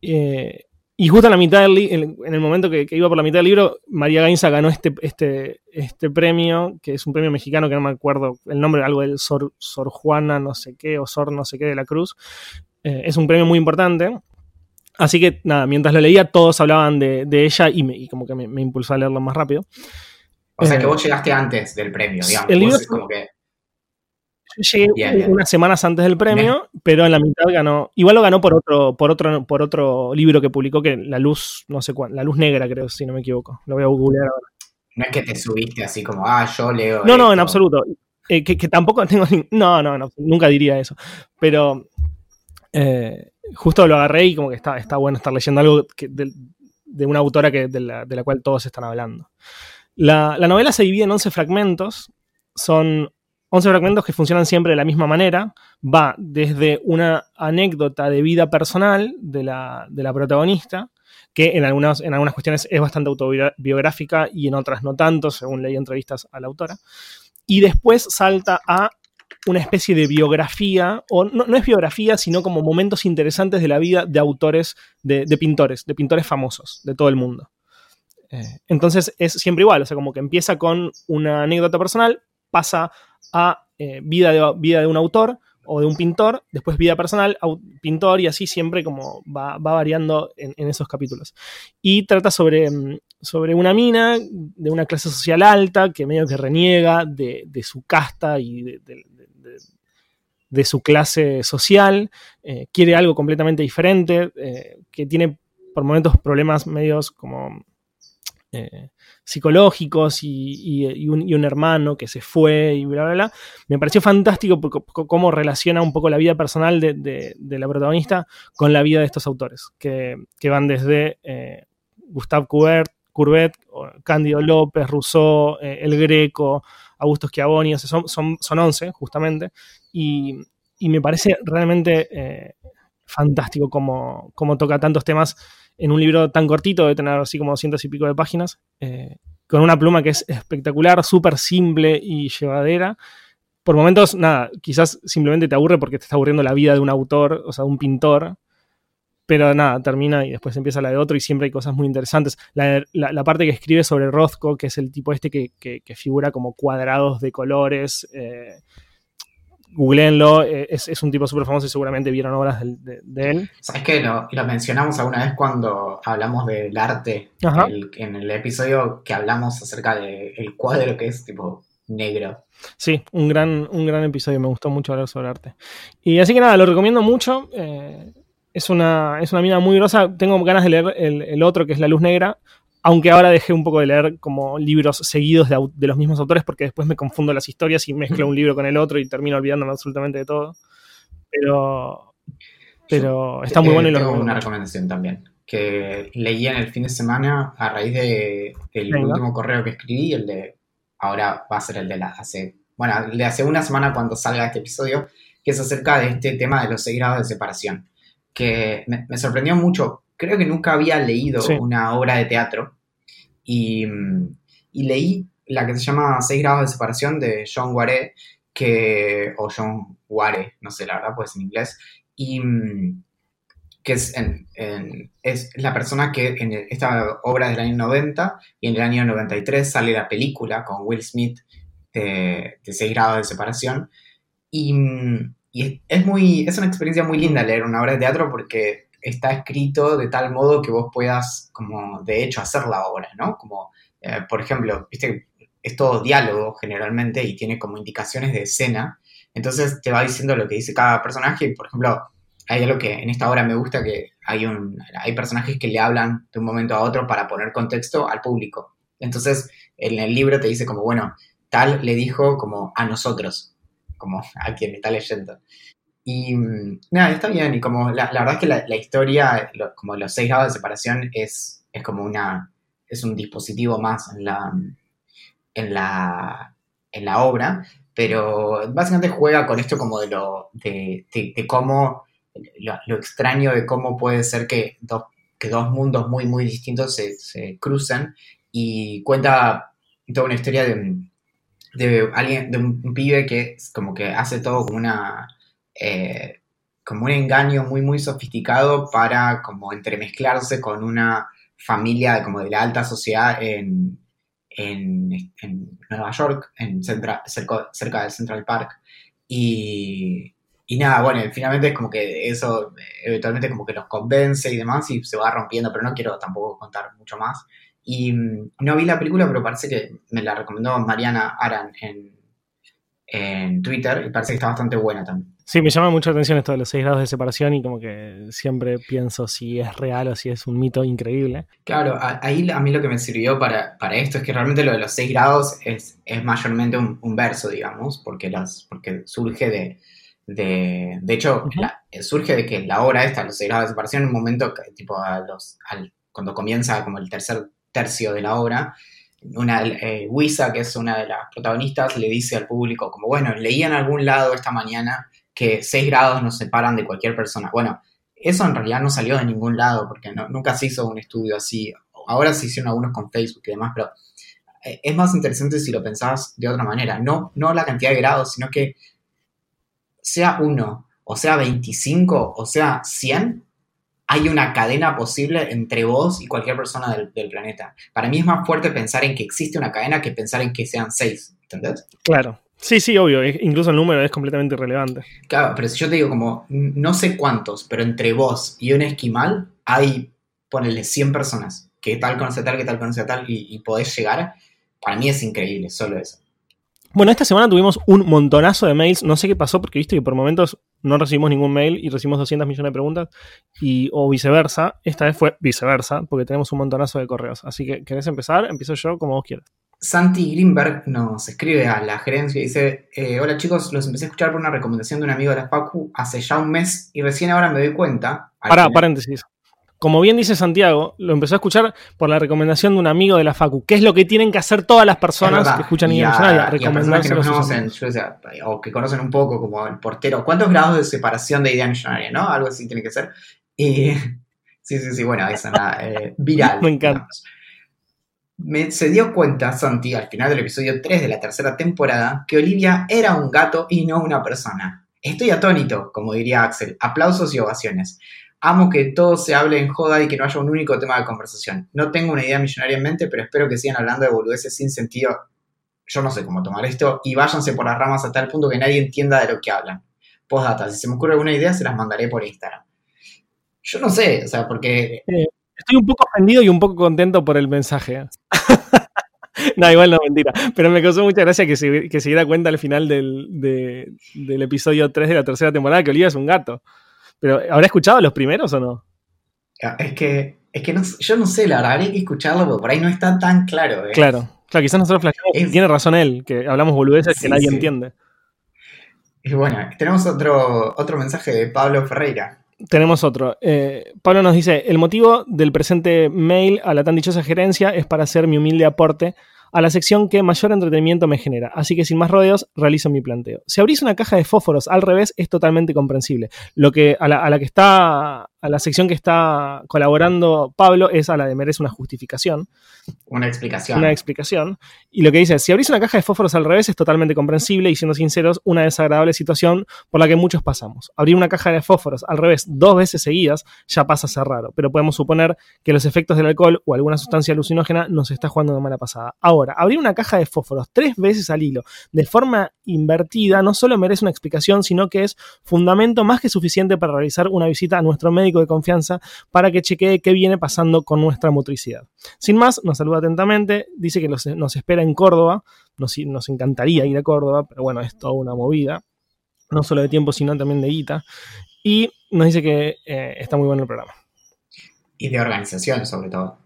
Eh, y justo en la mitad del en el momento que, iba por la mitad del libro, María Gainza ganó este, este, este premio, que es un premio mexicano que no me acuerdo el nombre, algo del Sor, Sor Juana, no sé qué, o Sor no sé qué de la Cruz. Eh, es un premio muy importante Así que nada, mientras lo leía, todos hablaban de, ella y, como que me, impulsó a leerlo más rápido. O sea que eh, vos llegaste antes del premio, digamos. El libro como que... Llegué unas semanas antes del premio, pero en la mitad ganó. Igual lo ganó por otro, por otro, por otro libro que publicó, que La Luz, no sé cuál, La Luz Negra, creo, si no me equivoco. Lo voy a googlear ahora. No es que te subiste así como, ah, yo leo. No, no, en absoluto. Eh, que, tampoco tengo. No, no, no, nunca diría eso. Pero. Eh, justo lo agarré y como que está, está bueno estar leyendo algo de, una autora que, de, la, cual todos están hablando. La, novela se divide en 11 fragmentos, son 11 fragmentos que funcionan siempre de la misma manera. Va desde una anécdota de vida personal de la, de la protagonista, que en algunas, en algunas cuestiones es bastante autobiográfica y en otras no tanto, según leí entrevistas a la autora. Y después salta a una especie de biografía, o no, es biografía, sino como momentos interesantes de la vida de autores, de, pintores, de pintores famosos de todo el mundo. Eh, entonces es siempre igual, o sea, como que empieza con una anécdota personal, pasa a eh, vida, de, vida de un autor o de un pintor, después vida personal, pintor y así siempre como va, variando en, esos capítulos. Y trata sobre, mm, sobre una mina de una clase social alta que medio que reniega de, su casta y de su clase social, eh, quiere algo completamente diferente, eh, que tiene por momentos problemas medios como eh, psicológicos y, un, hermano que se fue y bla, bla, bla. Me pareció fantástico cómo relaciona un poco la vida personal de, la protagonista con la vida de estos autores, que, van desde Gustave Courbet, Courbet, Cándido López, Rousseau, El Greco, Augusto Schiavoni, son, son, son 11 justamente, y, me parece realmente eh, fantástico como, toca tantos temas en un libro tan cortito, de tener así como cientos y pico de páginas, eh, con una pluma que es espectacular, súper simple y llevadera. Por momentos, nada, quizás simplemente te aburre porque te está aburriendo la vida de un autor, o sea, de un pintor, pero nada, termina y después empieza la de otro y siempre hay cosas muy interesantes. La, parte que escribe sobre Rothko, que es el tipo este que, figura como cuadrados de colores. Eh, googleenlo, eh, es, un tipo súper famoso y seguramente vieron obras de, él. ¿Sabes qué? Lo, lo, mencionamos alguna vez cuando hablamos del arte, en el episodio que hablamos acerca del cuadro que es tipo negro. Sí, un gran, un gran episodio, me gustó mucho hablar sobre arte. Y así que nada, lo recomiendo mucho. Eh, es una, es una mina muy grosa. Tengo ganas de leer el, otro, que es La Luz Negra, aunque ahora dejé un poco de leer como libros seguidos de, los mismos autores porque después me confundo las historias y mezclo un libro con el otro y termino olvidándome absolutamente de todo. Pero, pero está muy bueno y lo Tengo una recomendación también que leí en el fin de semana a raíz de, del último correo que escribí, el de ahora va a ser el de la hace, bueno, el de hace una semana cuando salga este episodio, que es acerca de este tema de los seis grados de separación, que me, sorprendió mucho. Creo que nunca había leído una obra de teatro y, y, leí la que se llama Seis grados de separación de John Ware, que, o John Ware, no sé la verdad, pues en inglés, y que es, es la persona que en esta obra del año 90 y en el año 93 sale la película con Will Smith de, de 6 grados de separación. Y, es, muy, es una experiencia muy linda leer una obra de teatro porque está escrito de tal modo que vos puedas, como de hecho, hacer la obra, ¿no? Como, eh, por ejemplo, viste, es todo diálogo generalmente y tiene como indicaciones de escena. Entonces te va diciendo lo que dice cada personaje. Por ejemplo, hay algo que en esta obra me gusta, que hay, un, hay personajes que le hablan de un momento a otro para poner contexto al público. Entonces, en el libro te dice como, bueno, tal le dijo como a nosotros, como a quien está leyendo. Y mm, nada, está bien, y como la, verdad es que la, historia, como los seis grados de separación, es, es como una, es un dispositivo más en la, en la, en la obra, pero básicamente juega con esto como de lo, de, de cómo lo, extraño de cómo puede ser que dos, que dos mundos muy, muy distintos se, se crucen y cuenta toda una historia de, de, alguien, de un, pibe que como que hace todo como una... Eh, como un engaño muy, muy sofisticado para como entremezclarse con una familia como de la alta sociedad en, en, en Nueva York, en cerca, cerca del Central Park. Y, y nada, bueno, finalmente es como que eso eventualmente como que los convence y demás y se va rompiendo, pero no quiero tampoco contar mucho más. Y mm, no vi la película, pero parece que me la recomendó Mariana Aran en, en Twitter y parece que está bastante buena también. Sí, me llama mucho la atención esto de los seis grados de separación y como que siempre pienso si es real o si es un mito increíble. Claro, ahí a mí lo que me sirvió para, para esto es que realmente lo de los seis grados es, es mayormente un, un verso, digamos, porque, las, porque surge de, de, de hecho, surge de que la obra esta, los grados de separación, en un momento, tipo, a los, cuando comienza como el tercer tercio de la obra, una, eh, que es una de las protagonistas, le dice al público, como, bueno, leí en algún lado esta mañana que 6 grados nos separan de cualquier persona. Bueno, eso en realidad no salió de ningún lado, porque nunca se hizo un estudio así. Ahora se hicieron algunos con Facebook y demás, pero eh, es más interesante si lo pensás de otra manera. No, no la cantidad de grados, sino que sea uno, o sea 25, o sea 100, hay una cadena posible entre vos y cualquier persona del, planeta. Para mí es más fuerte pensar en que existe una cadena que pensar en que sean seis, ¿entendés? Claro. Sí, sí, obvio. Incluso el número es completamente irrelevante. Claro, pero si yo te digo como, no sé cuántos, pero entre vos y un esquimal hay, ponele, 100 personas que tal conoce tal, que tal conoce tal, y, y podés llegar, para mí es increíble, solo eso. Bueno, esta semana tuvimos un montonazo de mails. No sé qué pasó porque viste que por momentos no recibimos ningún mail y recibimos 200 millones de preguntas. Y, o viceversa. Esta vez fue viceversa porque tenemos un montonazo de correos. Así que, ¿querés empezar? Empiezo yo como vos quieras. Santi Greenberg nos escribe a la gerencia y dice: eh, Hola chicos, los empecé a escuchar por una recomendación de un amigo de la Facu hace ya un mes y recién ahora me doy cuenta. Para, paréntesis como bien dice Santiago, lo empezó a escuchar por la recomendación de un amigo de la Facu. ¿Qué es lo que tienen que hacer todas las personas que escuchan Idea Millonaria? Recomendarse que conocen, o que conocen un poco, como el portero. ¿Cuántos grados de separación de idea millonaria, no? Algo así tiene que ser. Y, sí, sí, sí, bueno, esa nada, eh, viral. Me encanta. Me, se dio cuenta, Santi, al final del episodio 3 de la tercera temporada, que Olivia era un gato y no una persona. Estoy atónito, como diría Axel. Aplausos y ovaciones. Amo que todo se hable en joda y que no haya un único tema de conversación. No tengo una idea millonaria en mente, pero espero que sigan hablando de boludeces sin sentido. Yo no sé cómo tomar esto y váyanse por las ramas hasta el punto que nadie entienda de lo que hablan. Postdata, si se me ocurre alguna idea, se las mandaré por Instagram. Yo no sé, o sea, porque. Estoy un poco ofendido y un poco contento por el mensaje. no, igual no, mentira. Pero me causó mucha gracia que se, que se diera cuenta al final del, del episodio 3 de la tercera temporada que Olivia es un gato. Pero, ¿habrá escuchado los primeros o no? Ah, es que, es que no, yo no sé, la verdad, habría que escucharlo porque por ahí no está tan claro. ¿eh? Claro, claro, quizás nosotros flasheamos. Tiene razón él, que hablamos boludeces que nadie entiende. Y bueno, tenemos otro, otro mensaje de Pablo Ferreira. Tenemos otro. Eh, Pablo nos dice, el motivo del presente mail a la tan dichosa gerencia es para hacer mi humilde aporte a la sección que mayor entretenimiento me genera. Así que sin más rodeos, realizo mi planteo. Si abrís una caja de fósforos al revés, es totalmente comprensible. Lo que a la, que está, a la sección que está colaborando Pablo es a la de merece una justificación. Una explicación. Una explicación. Y lo que dice, si abrís una caja de fósforos al revés, es totalmente comprensible y siendo sinceros, una desagradable situación por la que muchos pasamos. Abrir una caja de fósforos al revés dos veces seguidas ya pasa a ser raro, pero podemos suponer que los efectos del alcohol o alguna sustancia alucinógena nos está jugando de mala pasada. Ahora, abrir una caja de fósforos tres veces al hilo de forma invertida no solo merece una explicación, sino que es fundamento más que suficiente para realizar una visita a nuestro médico de confianza para que chequee qué viene pasando con nuestra motricidad. Sin más, nos saluda atentamente, dice que nos, espera en Córdoba, nos, nos encantaría ir a Córdoba, pero bueno, es toda una movida, no solo de tiempo, sino también de guita, y nos dice que eh, está muy bueno el programa. Y de organización, sobre todo.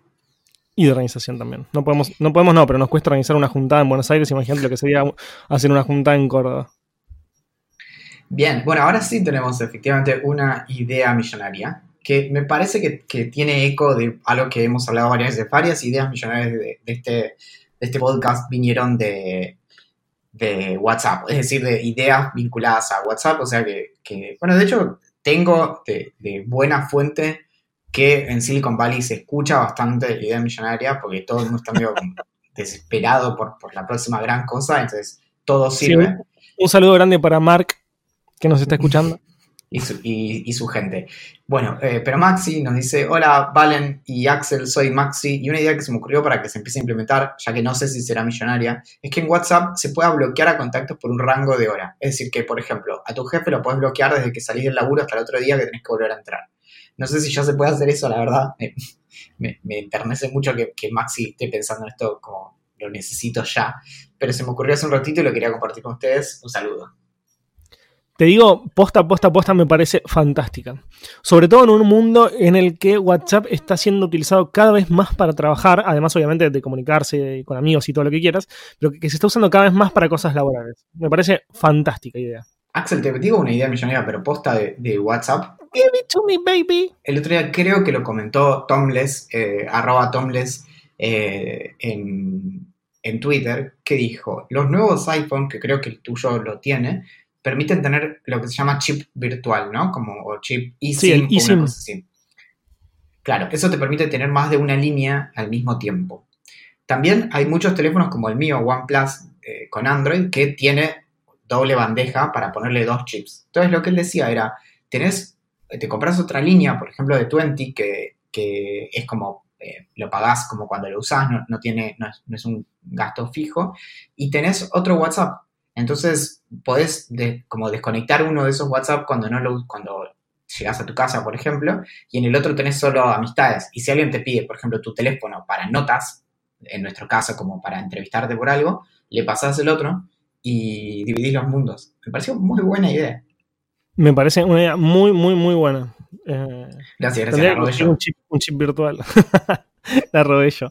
Y de organización también. No podemos, no podemos, no, pero nos cuesta organizar una juntada en Buenos Aires. Imagínate lo que sería hacer una juntada en Córdoba. Bien, bueno, ahora sí tenemos efectivamente una idea millonaria que me parece que, tiene eco de algo que hemos hablado varias veces. Varias ideas millonarias de, este, este podcast vinieron de, de WhatsApp, es decir, de ideas vinculadas a WhatsApp. O sea que, bueno, de hecho, tengo de, de buena fuente que en Silicon Valley se escucha bastante la idea millonaria porque todo el mundo está medio desesperado por, la próxima gran cosa, entonces todo sirve. un, saludo grande para Mark, que nos está escuchando. y, su, gente. Bueno, eh, pero Maxi nos dice, hola Valen y Axel, soy Maxi, y una idea que se me ocurrió para que se empiece a implementar, ya que no sé si será millonaria, es que en WhatsApp se pueda bloquear a contactos por un rango de hora. Es decir, que, por ejemplo, a tu jefe lo puedes bloquear desde que salís del laburo hasta el otro día que tenés que volver a entrar. No sé si ya se puede hacer eso, la verdad. Me, me, enternece mucho que, Maxi esté pensando en esto como lo necesito ya. Pero se me ocurrió hace un ratito y lo quería compartir con ustedes. Un saludo. Te digo, posta, posta, posta me parece fantástica. Sobre todo en un mundo en el que WhatsApp está siendo utilizado cada vez más para trabajar, además obviamente de comunicarse con amigos y todo lo que quieras, pero que, se está usando cada vez más para cosas laborales. Me parece fantástica idea. Axel, te digo una idea millonaria, pero posta de WhatsApp Give it to me, baby. El otro día creo que lo comentó Tomless, eh, arroba Tomless, eh, en, Twitter, que dijo, los nuevos iPhone, que creo que el tuyo lo tiene, permiten tener lo que se llama chip virtual, ¿no? Como o chip eSIM sí, o cosa Claro, eso te permite tener más de una línea al mismo tiempo. También hay muchos teléfonos como el mío, OnePlus, eh, con Android, que tiene doble bandeja para ponerle dos chips. Entonces lo que él decía era, tenés te compras otra línea, por ejemplo, de 20, que, es como, eh, lo pagás como cuando lo usás, no, tiene, no es, un gasto fijo, y tenés otro WhatsApp. Entonces, podés como desconectar uno de esos WhatsApp cuando, no lo, cuando llegas a tu casa, por ejemplo, y en el otro tenés solo amistades. Y si alguien te pide, por ejemplo, tu teléfono para notas, en nuestro caso como para entrevistarte por algo, le pasás el otro y dividís los mundos. Me pareció muy buena idea. Me parece una idea muy, muy, muy buena. Eh, gracias, gracias. Un chip, un chip virtual. la robé yo.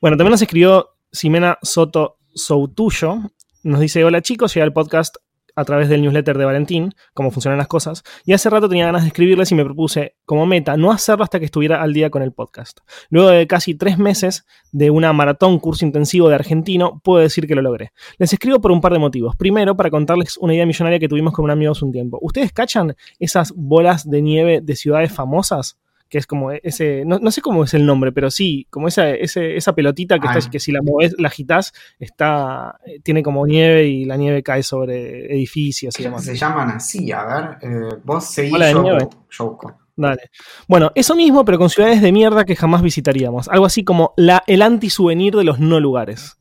Bueno, también nos escribió Ximena Soto Soutuyo. Nos dice: Hola chicos, llega el podcast a través del newsletter de Valentín, cómo funcionan las cosas, y hace rato tenía ganas de escribirles y me propuse como meta no hacerlo hasta que estuviera al día con el podcast. Luego de casi tres meses de una maratón curso intensivo de argentino, puedo decir que lo logré. Les escribo por un par de motivos. Primero, para contarles una idea millonaria que tuvimos con un amigo hace un tiempo. ¿Ustedes cachan esas bolas de nieve de ciudades famosas? Que es como ese, no, sé cómo es el nombre, pero sí, como esa, esa pelotita que, está, que si la mueves, la agitas, está, tiene como nieve y la nieve cae sobre edificios y demás. Se llaman así, a ver, eh, vos seguís Dale. Bueno, eso mismo, pero con ciudades de mierda que jamás visitaríamos. Algo así como la, el anti-souvenir de los no lugares.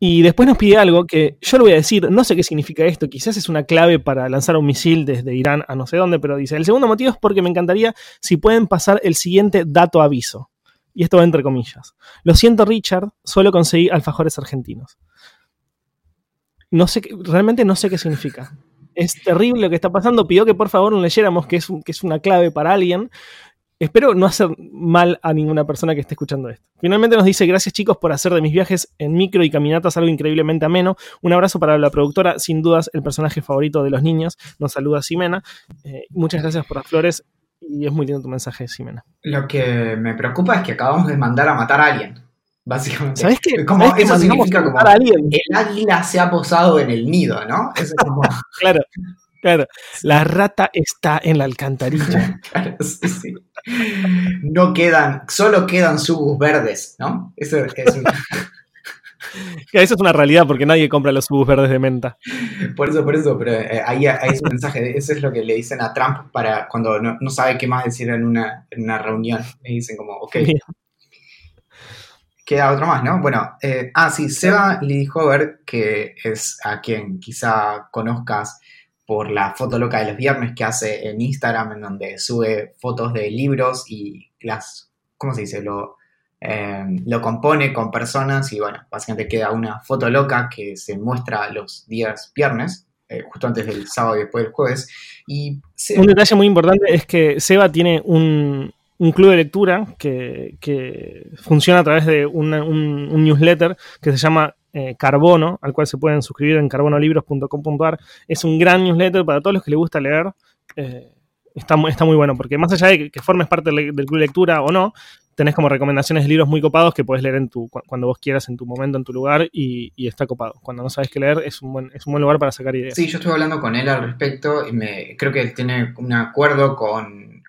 Y después nos pide algo que yo le voy a decir, no sé qué significa esto, quizás es una clave para lanzar un misil desde Irán a no sé dónde, pero dice, el segundo motivo es porque me encantaría si pueden pasar el siguiente dato aviso. Y esto va entre comillas. Lo siento Richard, solo conseguí alfajores argentinos. No sé, realmente no sé qué significa. es terrible lo que está pasando. Pidió que por favor lo leyéramos, que es, que es una clave para alguien. Espero no hacer mal a ninguna persona que esté escuchando esto. Finalmente nos dice, gracias chicos por hacer de mis viajes en micro y caminatas algo increíblemente ameno. Un abrazo para la productora, sin dudas el personaje favorito de los niños. Nos saluda Ximena. Eh, muchas gracias por las flores y es muy lindo tu mensaje, Ximena. Lo que me preocupa es que acabamos de mandar a matar a alguien, básicamente. ¿Sabes qué? Como, ¿Sabés que eso significa como matar a alguien? el águila se ha posado en el nido, ¿no? Eso es como, Claro, claro. La rata está en la alcantarilla. claro, sí, sí. No quedan, solo quedan subus verdes, ¿no? Eso es un- Eso es una realidad porque nadie compra los subus verdes de menta. Por eso, por eso, pero eh, ahí hay ese mensaje, eso es lo que le dicen a Trump para cuando no, no sabe qué más decir en una, en una reunión. Le dicen como, ok, queda otro más, ¿no? Bueno, eh, ah, sí, Seba Lee Hover, que es a quien quizá conozcas por la foto loca de los viernes que hace en Instagram, en donde sube fotos de libros y las, ¿cómo se dice? Lo, eh, lo compone con personas y bueno, básicamente queda una foto loca que se muestra los días viernes, eh, justo antes del sábado y después del jueves. Y se- Un detalle muy importante es que Seba tiene un, un club de lectura que, que funciona a través de un, un newsletter que se llama eh, Carbono, al cual se pueden suscribir en carbonolibros.com.ar. Es un gran newsletter para todos los que les gusta leer. Eh, está, mu- está muy bueno, porque más allá de que, formes parte del, club de lectura o no, tenés como recomendaciones de libros muy copados que podés leer en tu, cu- cuando vos quieras, en tu momento, en tu lugar, y, está copado. Cuando no sabes qué leer, es un buen, es un buen lugar para sacar ideas. Sí, yo estuve hablando con él al respecto y me, creo que él tiene un acuerdo con,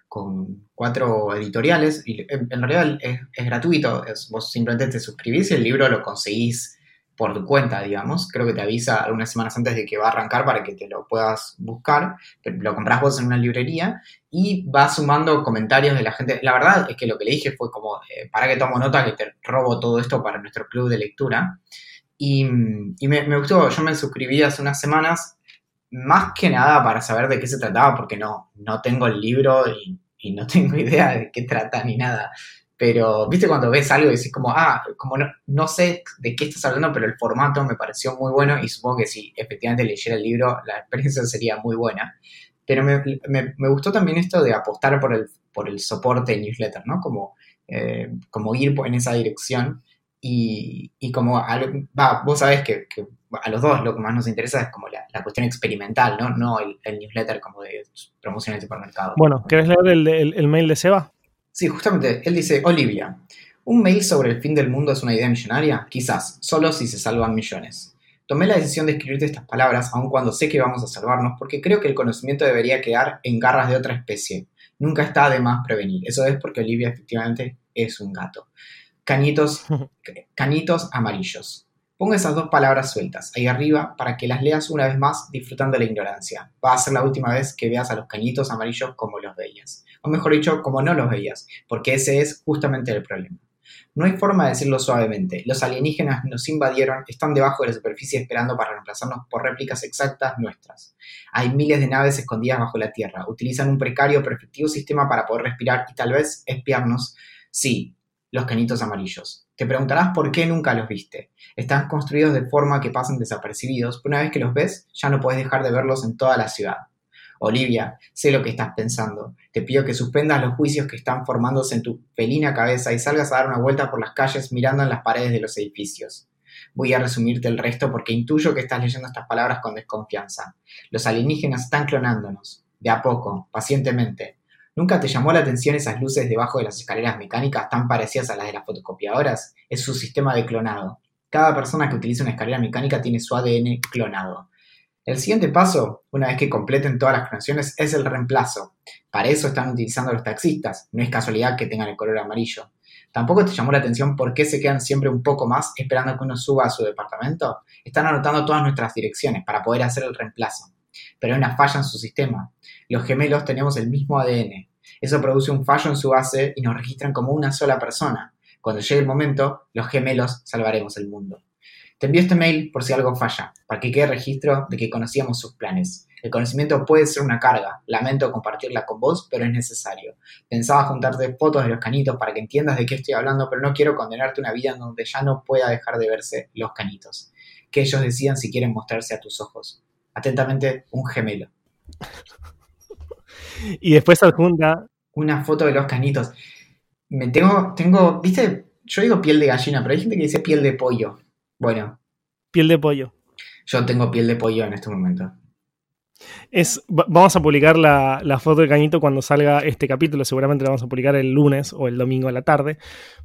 cuatro editoriales en, realidad es, es gratuito, es- vos simplemente te suscribís y el libro lo conseguís por tu cuenta, digamos. Creo que te avisa algunas semanas antes de que va a arrancar para que te lo puedas buscar, lo comprás vos en una librería y va sumando comentarios de la gente. La verdad es que lo que le dije fue como, eh, para que tomo nota que te robo todo esto para nuestro club de lectura. Y, me gustó, yo me suscribí hace unas semanas más que nada para saber de qué se trataba, porque no, no tengo el libro y, y no tengo idea de qué trata ni nada. Pero, viste, cuando ves algo y decís como, ah, como no, no sé de qué estás hablando, pero el formato me pareció muy bueno y supongo que si efectivamente leyera el libro, la experiencia sería muy buena. Pero me, me- me gustó también esto de apostar por el, por el soporte de newsletter, ¿no? Como, eh, como ir en esa dirección y, y como, a va, vos sabés que, que a los dos lo que más nos interesa es como la, la cuestión experimental, ¿no? No el, el newsletter como de promoción del supermercado. Bueno, ¿querés leer el, el- el mail de Seba? Sí, justamente, él dice, Olivia, ¿un mail sobre el fin del mundo es una idea millonaria? Quizás, solo si se salvan millones. Tomé la decisión de escribirte estas palabras, aun cuando sé que vamos a salvarnos, porque creo que el conocimiento debería quedar en garras de otra especie. Nunca está de más prevenir. Eso es porque Olivia efectivamente es un gato. Cañitos, cañitos amarillos. Ponga esas dos palabras sueltas ahí arriba para que las leas una vez más disfrutando la ignorancia. Va a ser la última vez que veas a los cañitos amarillos como los veías. O mejor dicho, como no los veías, porque ese es justamente el problema. No hay forma de decirlo suavemente. Los alienígenas nos invadieron, están debajo de la superficie esperando para reemplazarnos por réplicas exactas nuestras. Hay miles de naves escondidas bajo la Tierra. Utilizan un precario pero efectivo sistema para poder respirar y tal vez espiarnos. Sí, los cañitos amarillos. Te preguntarás por qué nunca los viste. Están construidos de forma que pasan desapercibidos, pero una vez que los ves, ya no puedes dejar de verlos en toda la ciudad. Olivia, sé lo que estás pensando. Te pido que suspendas los juicios que están formándose en tu felina cabeza y salgas a dar una vuelta por las calles mirando en las paredes de los edificios. Voy a resumirte el resto porque intuyo que estás leyendo estas palabras con desconfianza. Los alienígenas están clonándonos, de a poco, pacientemente. ¿Nunca te llamó la atención esas luces debajo de las escaleras mecánicas tan parecidas a las de las fotocopiadoras? Es su sistema de clonado. Cada persona que utiliza una escalera mecánica tiene su ADN clonado. El siguiente paso, una vez que completen todas las clonaciones, es el reemplazo. Para eso están utilizando los taxistas. No es casualidad que tengan el color amarillo. ¿Tampoco te llamó la atención por qué se quedan siempre un poco más esperando que uno suba a su departamento? Están anotando todas nuestras direcciones para poder hacer el reemplazo. Pero hay una falla en su sistema. Los gemelos tenemos el mismo ADN. Eso produce un fallo en su base y nos registran como una sola persona. Cuando llegue el momento, los gemelos salvaremos el mundo. Te envío este mail por si algo falla, para que quede registro de que conocíamos sus planes. El conocimiento puede ser una carga, lamento compartirla con vos, pero es necesario. Pensaba juntarte fotos de los canitos para que entiendas de qué estoy hablando, pero no quiero condenarte una vida en donde ya no pueda dejar de verse los canitos. Que ellos decidan si quieren mostrarse a tus ojos. Atentamente, un gemelo. y después adjunta. Una foto de los canitos. Me tengo, tengo, viste, yo digo piel de gallina, pero hay gente que dice piel de pollo. Bueno. Piel de pollo. Yo tengo piel de pollo en este momento. Es, vamos a publicar la, foto de Cañito cuando salga este capítulo. Seguramente la vamos a publicar el lunes o el domingo a la tarde.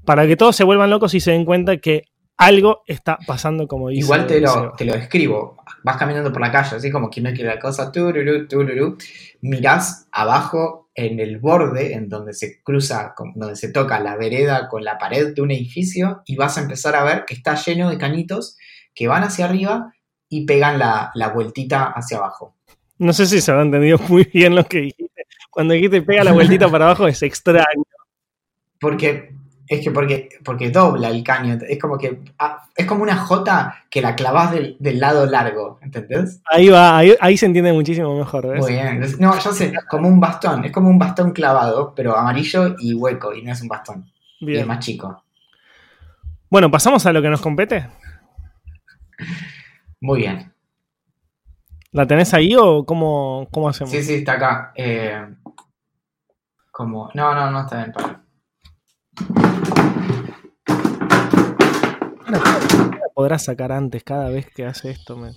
Para que todos se vuelvan locos y se den cuenta que algo está pasando como dice. Igual te lo, te lo describo. Vas caminando por la calle, así como que no quiere la cosa. Tururú, tururú, mirás abajo en el borde, en donde se cruza, donde se toca la vereda con la pared de un edificio, y vas a empezar a ver que está lleno de cañitos que van hacia arriba y pegan la, la vueltita hacia abajo. No sé si se ha entendido muy bien lo que dijiste. Cuando dijiste pega la vueltita para abajo es extraño. Porque es que porque, porque dobla el caño. Es como que ah, es como una J que la clavas del, lado largo, ¿entendés? Ahí va, ahí, se entiende muchísimo mejor. Muy bien. No, yo sé, como un bastón. Es como un bastón clavado, pero amarillo y hueco, y no es un bastón. Bien. Y es más chico. Bueno, pasamos a lo que nos compete. Muy bien. ¿La tenés ahí o cómo, cómo hacemos? Sí, sí, está acá. Eh, como. No, no, no está bien, para. Podrás sacar antes cada vez que hace esto.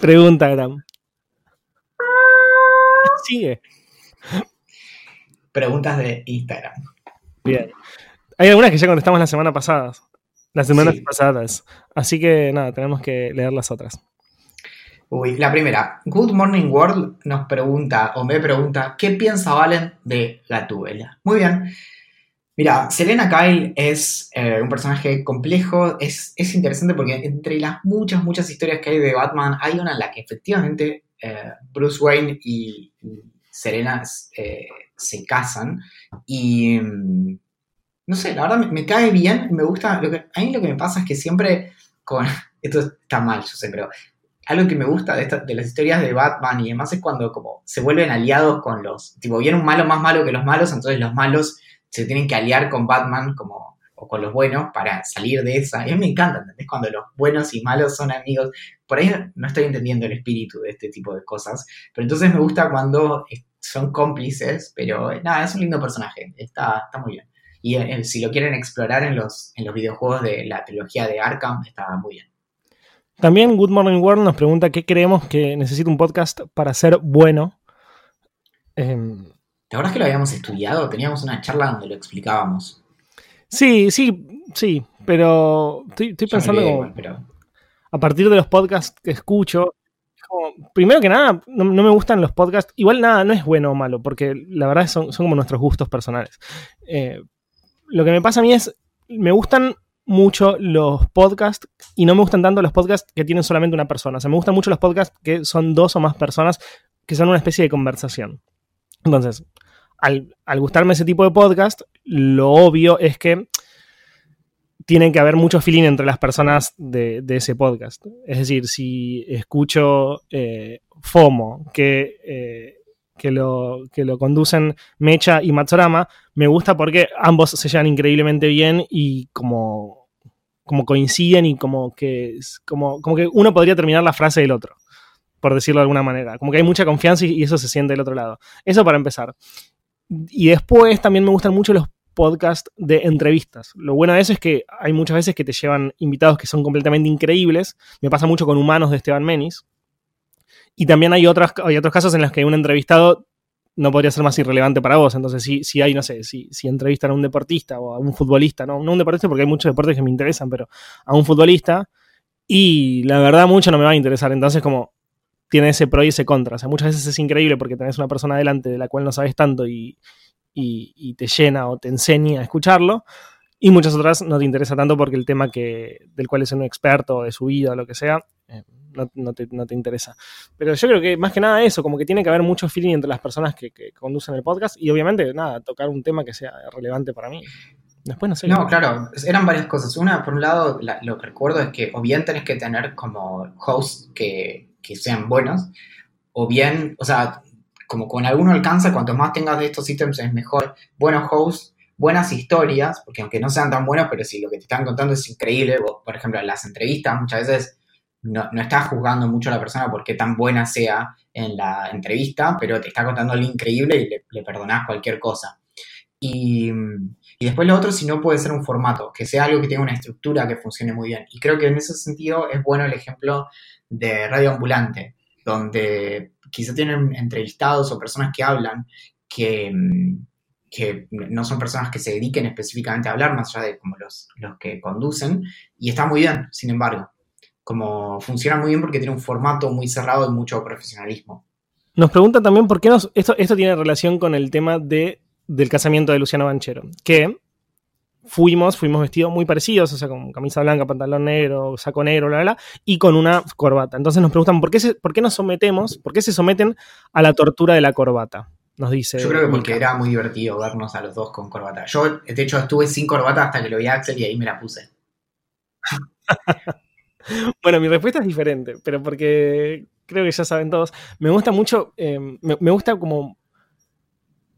Pregunta, Gram. Sigue. Preguntas de Instagram. Bien. Hay algunas que ya contestamos la semana pasada. Las semanas pasadas. Así que nada, tenemos que leer las otras. Uy, la primera. Good Morning World nos pregunta, o me pregunta, ¿qué piensa Valen de Gatúbela? Muy bien. Mira, Selena Kyle es eh, un personaje complejo, es, interesante porque entre las muchas, muchas historias que hay de Batman, hay una en la que efectivamente eh, Bruce Wayne y, Selena eh, se casan y mm, no sé, la verdad me, cae bien, me gusta, lo que, a mí lo que me pasa es que siempre con, esto está mal, yo sé, pero algo que me gusta de, de las historias de Batman y demás es cuando como se vuelven aliados con los, tipo, viene un malo más malo que los malos, entonces los malos se tienen que aliar con Batman como, o con los buenos para salir de esa. Y a mí me encanta, ¿entendés? Cuando los buenos y malos son amigos. Por ahí no estoy entendiendo el espíritu de este tipo de cosas, pero entonces me gusta cuando son cómplices, pero nada, es un lindo personaje, está, está muy bien. Y eh, si lo quieren explorar en los, en los videojuegos de la trilogía de Arkham, está muy bien. También Good Morning World nos pregunta qué creemos que necesita un podcast para ser bueno. Eh, ¿Te acuerdas que lo habíamos estudiado? Teníamos una charla donde lo explicábamos. Sí, sí, sí, pero estoy, pensando como, a partir de los podcasts que escucho, primero que nada, no, me gustan los podcasts, igual nada, no es bueno o malo, porque la verdad son, son como nuestros gustos personales. Eh, lo que me pasa a mí es, me gustan mucho los podcasts y no me gustan tanto los podcasts que tienen solamente una persona. O sea, me gustan mucho los podcasts que son dos o más personas que son una especie de conversación. Entonces, al, gustarme ese tipo de podcast, lo obvio es que tiene que haber mucho feeling entre las personas de, ese podcast. Es decir, si escucho eh, FOMO, que, eh, que, lo, que lo conducen Mecha y Matsurama, me gusta porque ambos se llevan increíblemente bien y como, como coinciden y como que, como, como que uno podría terminar la frase del otro, por decirlo de alguna manera. Como que hay mucha confianza y, y eso se siente del otro lado. Eso para empezar. Y después también me gustan mucho los podcasts de entrevistas. Lo bueno de eso es que hay muchas veces que te llevan invitados que son completamente increíbles. Me pasa mucho con Humanos de Esteban Menis. Y también hay, otras, hay otros casos en los que un entrevistado no podría ser más irrelevante para vos. Entonces, si, hay, no sé, si, si entrevistan a un deportista o a un futbolista, no, no un deportista porque hay muchos deportes que me interesan, pero a un futbolista, y la verdad mucho no me va a interesar. Entonces, como tiene ese pro y ese contra. O sea, muchas veces es increíble porque tenés una persona delante de la cual no sabes tanto y, te llena o te enseña a escucharlo. Y muchas otras no te interesa tanto porque el tema que, del cual es un experto, de su vida o lo que sea, eh, no, te, interesa. Pero yo creo que más que nada eso, como que tiene que haber mucho feeling entre las personas que, conducen el podcast y obviamente, nada, tocar un tema que sea relevante para mí. Después no sé. No, claro, eran varias cosas. Una, por un lado, lo que recuerdo es que o bien tenés que tener como host que, que sean buenos, o bien, o sea, como con alguno alcanza, cuanto más tengas de estos ítems es mejor. Buenos hosts, buenas historias, porque aunque no sean tan buenos, pero si lo que te están contando es increíble, por ejemplo, las entrevistas muchas veces no, no estás juzgando mucho a la persona porque tan buena sea en la entrevista, pero te está contando algo increíble y le, le perdonás cualquier cosa. Y, y, después lo otro, si no puede ser un formato, que sea algo que tenga una estructura que funcione muy bien. Y creo que en ese sentido es bueno el ejemplo de Radio Ambulante, donde quizá tienen entrevistados o personas que hablan que, que no son personas que se dediquen específicamente a hablar, más allá de como los, los que conducen, y está muy bien, sin embargo. Como funciona muy bien porque tiene un formato muy cerrado y mucho profesionalismo. Nos preguntan también por qué nos, esto, esto tiene relación con el tema de, del casamiento de Luciano Banchero, que fuimos, fuimos vestidos muy parecidos, o sea, con camisa blanca, pantalón negro, saco negro, bla, bla, y con una corbata. Entonces nos preguntan por qué, se, por qué nos sometemos, por qué se someten a la tortura de la corbata. Nos dice. Yo creo que porque Mica. era muy divertido vernos a los dos con corbata. Yo, de hecho, estuve sin corbata hasta que lo vi a Axel y ahí me la puse. bueno, mi respuesta es diferente, pero porque creo que ya saben todos. Me gusta mucho, eh, me, me gusta como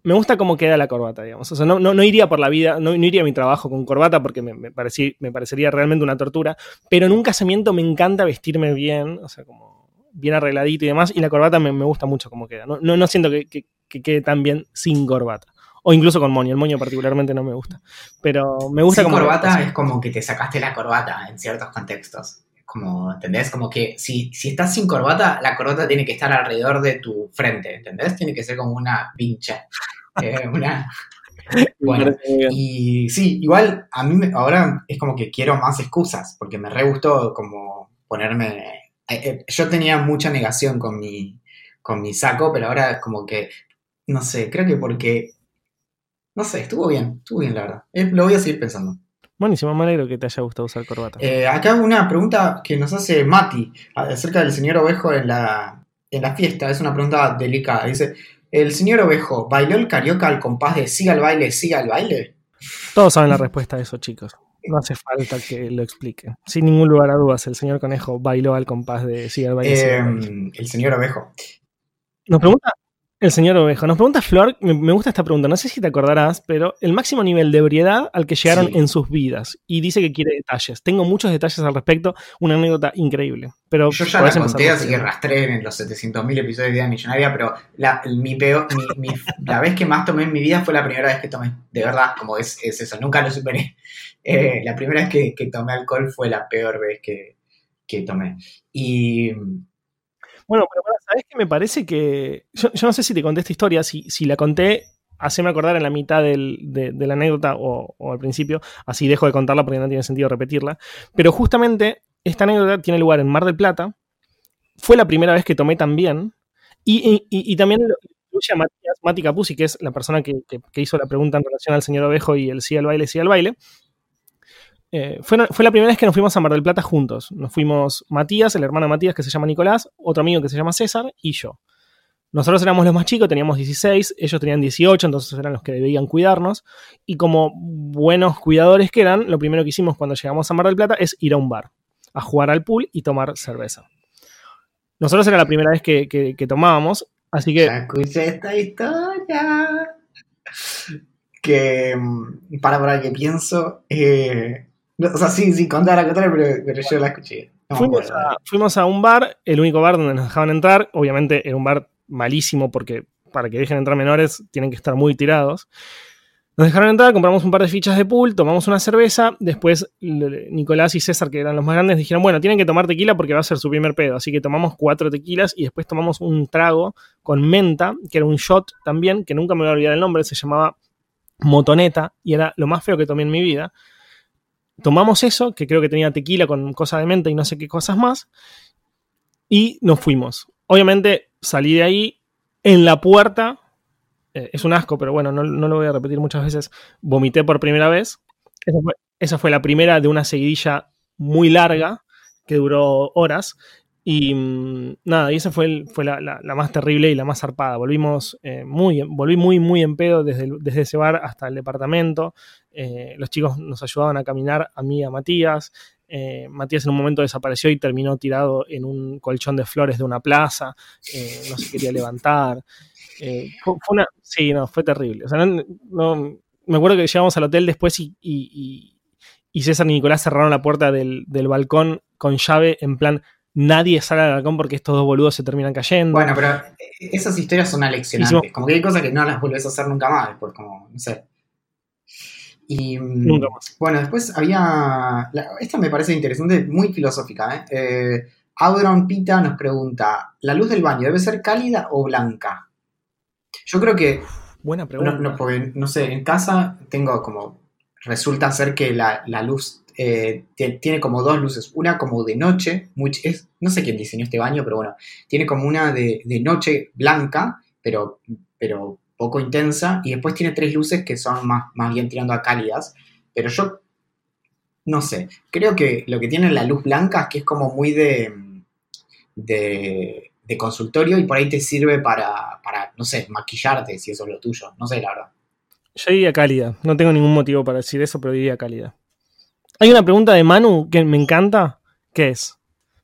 me gusta cómo queda la corbata, digamos. O sea, no, no, no iría por la vida, no, no, iría a mi trabajo con corbata porque me, me, parecí, me, parecería realmente una tortura, pero en un casamiento me encanta vestirme bien, o sea, como bien arregladito y demás, y la corbata me, gusta mucho cómo queda. No, no, siento que, que, que, quede tan bien sin corbata. O incluso con moño. El moño particularmente no me gusta. Pero me gusta sin como. corbata es como que te sacaste la corbata en ciertos contextos como, ¿entendés? Como que si, si estás sin corbata, la corbata tiene que estar alrededor de tu frente, ¿entendés? Tiene que ser como una pincha. Eh, una... Bueno, y sí, igual a mí ahora es como que quiero más excusas, porque me re gustó como ponerme... Yo tenía mucha negación con mi, con mi saco, pero ahora es como que, no sé, creo que porque... No sé, estuvo bien, estuvo bien la verdad. Lo voy a seguir pensando. Buenísimo, me alegro que te haya gustado usar corbata. Eh, acá una pregunta que nos hace Mati acerca del señor Ovejo en la, en la fiesta. Es una pregunta delicada. Dice, ¿el señor Ovejo bailó el carioca al compás de siga el baile, siga el baile? Todos saben la respuesta a eso, chicos. No hace falta que lo explique. Sin ningún lugar a dudas, el señor Conejo bailó al compás de siga el baile. Eh, siga el, baile. el señor Ovejo. Nos pregunta el señor Ovejo. Nos pregunta Flor, me, gusta esta pregunta, no sé si te acordarás, pero el máximo nivel de ebriedad al que llegaron sí. en sus vidas. Y dice que quiere detalles. Tengo muchos detalles al respecto, una anécdota increíble. Pero Yo ya la conté, así que rastré en los 700.000 episodios de Vida Millonaria, pero la, mi peor, mi, mi, la vez que más tomé en mi vida fue la primera vez que tomé. De verdad, como es, es eso, nunca lo superé. Eh, la primera vez que, que, tomé alcohol fue la peor vez que, que tomé. Y bueno, pero ¿sabes qué? Me parece que. Yo, no sé si te conté esta historia, si, si la conté, haceme acordar en la mitad del, de, de, la anécdota o, al principio, así dejo de contarla porque no tiene sentido repetirla. Pero justamente esta anécdota tiene lugar en Mar del Plata. Fue la primera vez que tomé también. Y, y, también incluye a Matías, Mati Capuzzi, que es la persona que, que, que, hizo la pregunta en relación al señor Ovejo y el sí al baile, sí al baile. Eh, fue, fue, la primera vez que nos fuimos a Mar del Plata juntos. Nos fuimos Matías, el hermano de Matías que se llama Nicolás, otro amigo que se llama César y yo. Nosotros éramos los más chicos, teníamos 16, ellos tenían 18, entonces eran los que debían cuidarnos. Y como buenos cuidadores que eran, lo primero que hicimos cuando llegamos a Mar del Plata es ir a un bar, a jugar al pool y tomar cerveza. Nosotros era la primera vez que, que, tomábamos, así que... Ya escuché esta historia. Que, mm, para, para que pienso, eh, no, o sea, sí, sí, contar, contar, pero, pero yo la escuché. No fuimos, a, fuimos, a, un bar, el único bar donde nos dejaban entrar. Obviamente era un bar malísimo porque para que dejen entrar menores tienen que estar muy tirados. Nos dejaron entrar, compramos un par de fichas de pool, tomamos una cerveza. Después Nicolás y César, que eran los más grandes, dijeron: Bueno, tienen que tomar tequila porque va a ser su primer pedo. Así que tomamos cuatro tequilas y después tomamos un trago con menta, que era un shot también, que nunca me voy a olvidar el nombre, se llamaba Motoneta y era lo más feo que tomé en mi vida tomamos eso, que creo que tenía tequila con cosa de menta y no sé qué cosas más, y nos fuimos. Obviamente salí de ahí en la puerta, eh, es un asco, pero bueno, no, no, lo voy a repetir muchas veces, vomité por primera vez. Esa fue, esa fue la primera de una seguidilla muy larga, que duró horas, y mmm, nada, y esa fue, fue la, la, más terrible y la más zarpada. Volvimos eh, muy, volví muy, muy en pedo desde, desde ese bar hasta el departamento. Eh, los chicos nos ayudaban a caminar, a mí y a Matías. Eh, Matías en un momento desapareció y terminó tirado en un colchón de flores de una plaza. No se quería levantar. Fue, una, sí, no, fue terrible. O sea, no, me acuerdo que llegamos al hotel después y, y, y, y César y Nicolás cerraron la puerta del, del balcón con llave en plan nadie sale al balcón porque estos dos boludos se terminan cayendo. Bueno, pero eh, esas historias son aleccionantes. Hicimos- Como que hay cosas que no las vuelves a hacer nunca más. Después, como, no sé. Y mm, Nunca más. bueno, después había. la- esta me parece interesante, muy filosófica. ¿eh? Eh, Audron Pita nos pregunta: ¿la luz del baño debe ser cálida o blanca? Yo creo que Buena pregunta. no, no, porque, no sé, en casa tengo como. Resulta ser que la, la luz eh, tie- tiene como dos luces. Una como de noche, no sé quién diseñó este baño, pero bueno, tiene como una de, de noche blanca, pero, pero poco intensa. Y después tiene tres luces que son más, más bien tirando a cálidas. Pero yo, no sé, creo que lo que tiene la luz blanca es que es como muy de. de de consultorio y por ahí te sirve para, para, no sé, maquillarte si eso es lo tuyo. No sé, la verdad. Yo diría cálida. No tengo ningún motivo para decir eso, pero diría cálida. Hay una pregunta de Manu que me encanta, que es,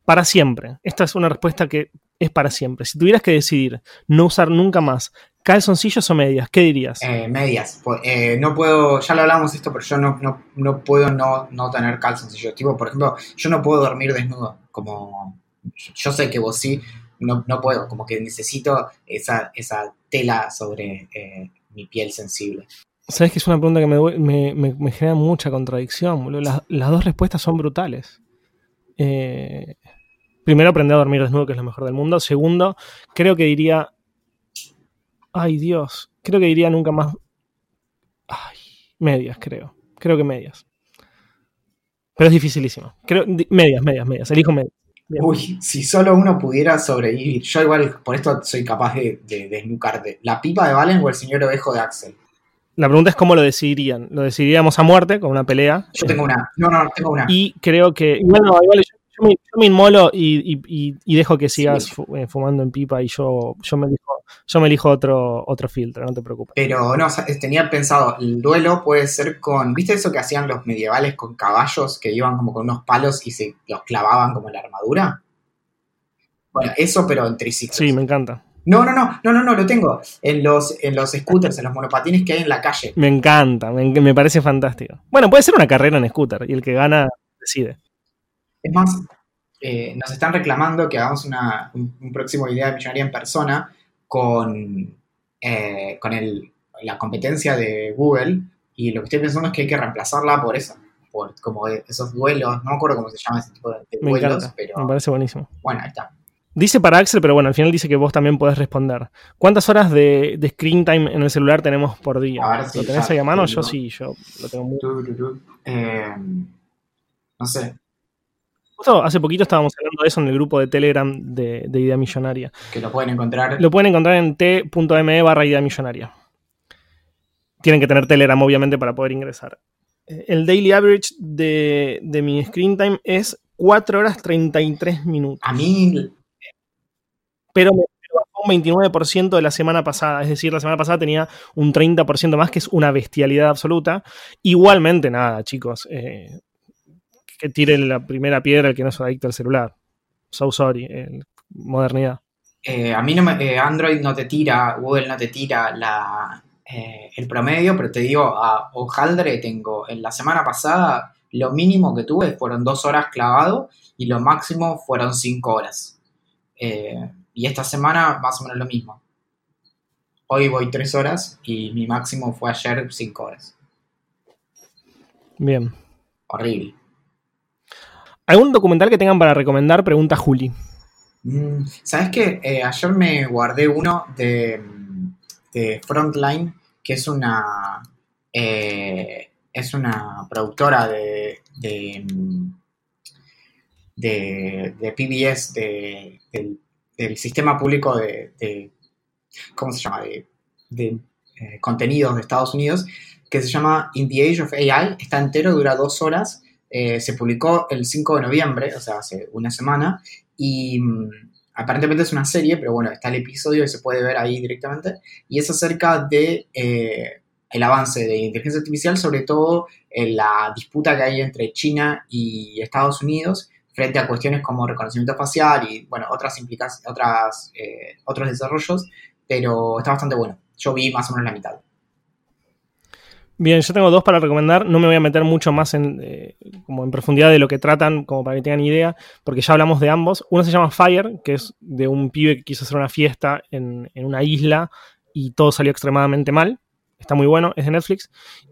para siempre. Esta es una respuesta que es para siempre. Si tuvieras que decidir no usar nunca más calzoncillos o medias, ¿qué dirías? Eh, medias. Eh, no puedo, ya lo hablamos esto, pero yo no, no, no puedo no, no tener calzoncillos. Tipo, por ejemplo, yo no puedo dormir desnudo. Como yo sé que vos sí, no, no puedo. Como que necesito esa, esa tela sobre eh, mi piel sensible. Sabes que es una pregunta que me, me- genera mucha contradicción. boludo. Las, dos respuestas son brutales. Eh, primero, aprender a dormir desnudo, que es lo mejor del mundo. Segundo, creo que diría. Ay, Dios. Creo que diría nunca más. Ay, medias, creo. Creo que medias. Pero es dificilísimo. Creo, di- medias, medias, medias. Elijo medias. Uy, si solo uno pudiera sobrevivir. Yo igual, por esto soy capaz de, de desnucarte. ¿La pipa de Valen o el señor ovejo de Axel? La pregunta es cómo lo decidirían. Lo decidiríamos a muerte, con una pelea. Yo tengo una. No, no, tengo una. Y creo que. Igual no, igual yo, yo me, yo me inmolo y, y- dejo que sigas Sí. eh, fumando en pipa y yo, yo me elijo, yo me elijo otro, otro filtro, no te preocupes. Pero no, o sea, tenía pensado, el duelo puede ser con, ¿viste eso que hacían los medievales con caballos que iban como con unos palos y se los clavaban como en la armadura? Bueno, eso pero en triciclos. Sí, me encanta. No, no, no, no, no, no, lo tengo. En los, en los scooters, en los monopatines que hay en la calle. Me encanta, me, me parece fantástico. Bueno, puede ser una carrera en scooter y el que gana decide. Es más, eh, nos están reclamando que hagamos una, un, un próximo idea de millonaria en persona con, eh, con el, la competencia de Google y lo que estoy pensando es que hay que reemplazarla por eso, por como esos duelos, no me acuerdo cómo se llama ese tipo de, de duelos, pero me parece buenísimo. bueno, ahí está. Dice para Axel, pero bueno, al final dice que vos también podés responder. ¿Cuántas horas de, de screen time en el celular tenemos por día? A ver si ¿Lo tenés ahí a mano? Yo sí, yo lo tengo muy... Eh, no sé, Justo hace poquito estábamos hablando de eso en el grupo de Telegram de, de Idea Millonaria. que lo pueden encontrar. Lo pueden encontrar en t.me barra idea millonaria. Tienen que tener Telegram, obviamente, para poder ingresar. Eh, El daily average de, de mi screen time es 4 horas 33 minutos. A mí, Pero me un 29% de la semana pasada. Es decir, la semana pasada tenía un 30% más, que es una bestialidad absoluta. Igualmente, nada, chicos. eh, que tire la primera piedra el que no es adicto al celular. So sorry. eh, modernidad. eh, a mí no me, Android no te tira, Google no te tira el promedio, pero te digo, a Hojaldre tengo, en la semana pasada, lo mínimo que tuve fueron dos horas clavado y lo máximo fueron cinco horas. Eh, y esta semana más o menos lo mismo. Hoy voy tres horas y mi máximo fue ayer cinco horas. Bien. Horrible. ¿Algún documental que tengan para recomendar? Pregunta Juli. Mm, ¿Sabes qué? Eh, ayer me guardé uno de, de Frontline, que es una eh, es una productora de de, de, de PBS, de- del, del sistema público de, de- ¿cómo se llama? De, de, eh, contenidos de Estados Unidos, que se llama In the Age of AI. Está entero, dura dos horas. Eh, se publicó el 5 de noviembre, o sea, hace una semana. Y mm, aparentemente es una serie, pero bueno, está el episodio y se puede ver ahí directamente. Y es acerca de eh, el avance de inteligencia artificial, sobre todo en la disputa que hay entre China y Estados Unidos frente a cuestiones como reconocimiento facial y bueno, otras implicaciones, otras, eh, otros desarrollos, pero está bastante bueno. Yo vi más o menos la mitad. Bien, yo tengo dos para recomendar. No me voy a meter mucho más en, eh, como en profundidad de lo que tratan, como para que tengan idea, porque ya hablamos de ambos. Uno se llama Fire, que es de un pibe que quiso hacer una fiesta en, en una isla y todo salió extremadamente mal. Está muy bueno, es de Netflix.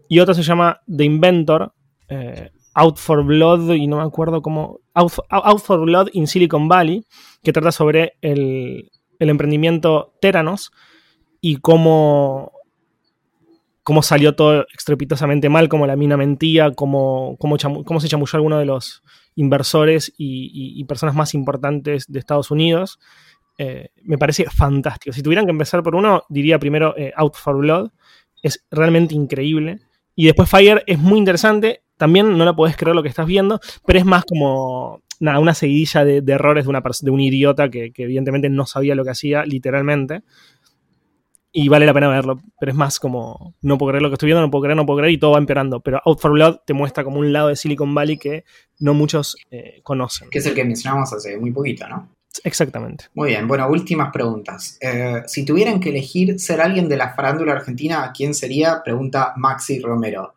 Y otro se llama The Inventor, eh, Out for Blood, y no me acuerdo cómo. Out, for Blood in Silicon Valley, que trata sobre el, emprendimiento Teranos y cómo cómo salió todo estrepitosamente mal, cómo la mina mentía, cómo, cómo, se chamulló alguno de los inversores y, y, personas más importantes de Estados Unidos. Eh, me parece fantástico. Si tuvieran que empezar por uno, diría primero eh, Out for Blood. Es realmente increíble. Y después Fire es muy interesante. También no la podés creer lo que estás viendo, pero es más como nada, una seguidilla de, errores de, una de un idiota que, que, evidentemente no sabía lo que hacía, literalmente y vale la pena verlo, pero es más como no puedo creer lo que estoy viendo, no puedo creer, no puedo creer y todo va empeorando. Pero Out for Blood te muestra como un lado de Silicon Valley que no muchos eh, conocen. Que es el que mencionamos hace muy poquito, ¿no? Exactamente. Muy bien, bueno, últimas preguntas. Eh, si tuvieran que elegir ser alguien de la farándula argentina, ¿quién sería? Pregunta Maxi Romero.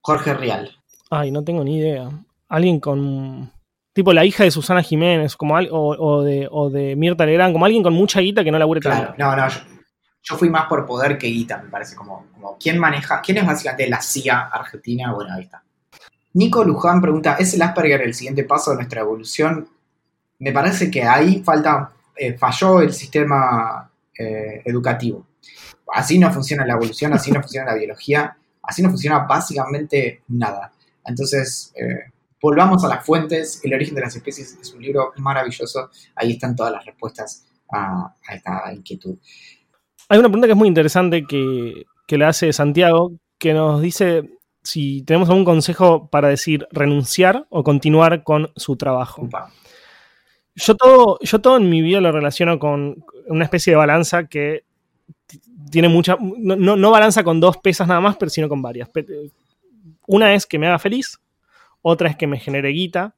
Jorge Real. Ay, no tengo ni idea. Alguien con tipo la hija de Susana Jiménez, como o, o, de, o de Mirta Legrand, como alguien con mucha guita que no labure claro, tanto. No, no, yo, yo, fui más por poder que guita, me parece, como, como quién maneja, quién es básicamente la CIA argentina, bueno, ahí está. Nico Luján pregunta, ¿es el Asperger el siguiente paso de nuestra evolución? Me parece que ahí falta, eh, falló el sistema eh, educativo. Así no funciona la evolución, así no funciona la biología, así no funciona básicamente nada. Entonces, eh, volvamos a las fuentes. El origen de las especies es un libro maravilloso. Ahí están todas las respuestas a, a esta inquietud. Hay una pregunta que es muy interesante que, que le hace Santiago, que nos dice si tenemos algún consejo para decir renunciar o continuar con su trabajo. Yo todo, yo todo en mi vida lo relaciono con una especie de balanza que tiene mucha. No, no, no balanza con dos pesas nada más, pero sino con varias. Una es que me haga feliz, otra es que me genere guita,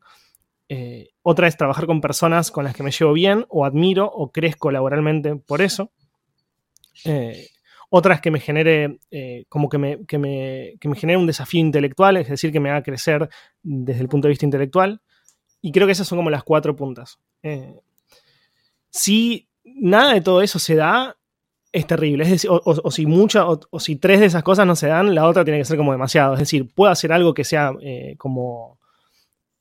eh, otra es trabajar con personas con las que me llevo bien o admiro o crezco laboralmente por eso. Eh, otra es que me genere, eh, como que me, que, me, que me, genere un desafío intelectual, es decir, que me haga crecer desde el punto de vista intelectual. Y creo que esas son como las cuatro puntas. Eh, si nada de todo eso se da, es terrible. Es decir, o, si muchas, o, si tres de esas cosas no se dan, la otra tiene que ser como demasiado. Es decir, puedo hacer algo que sea eh, como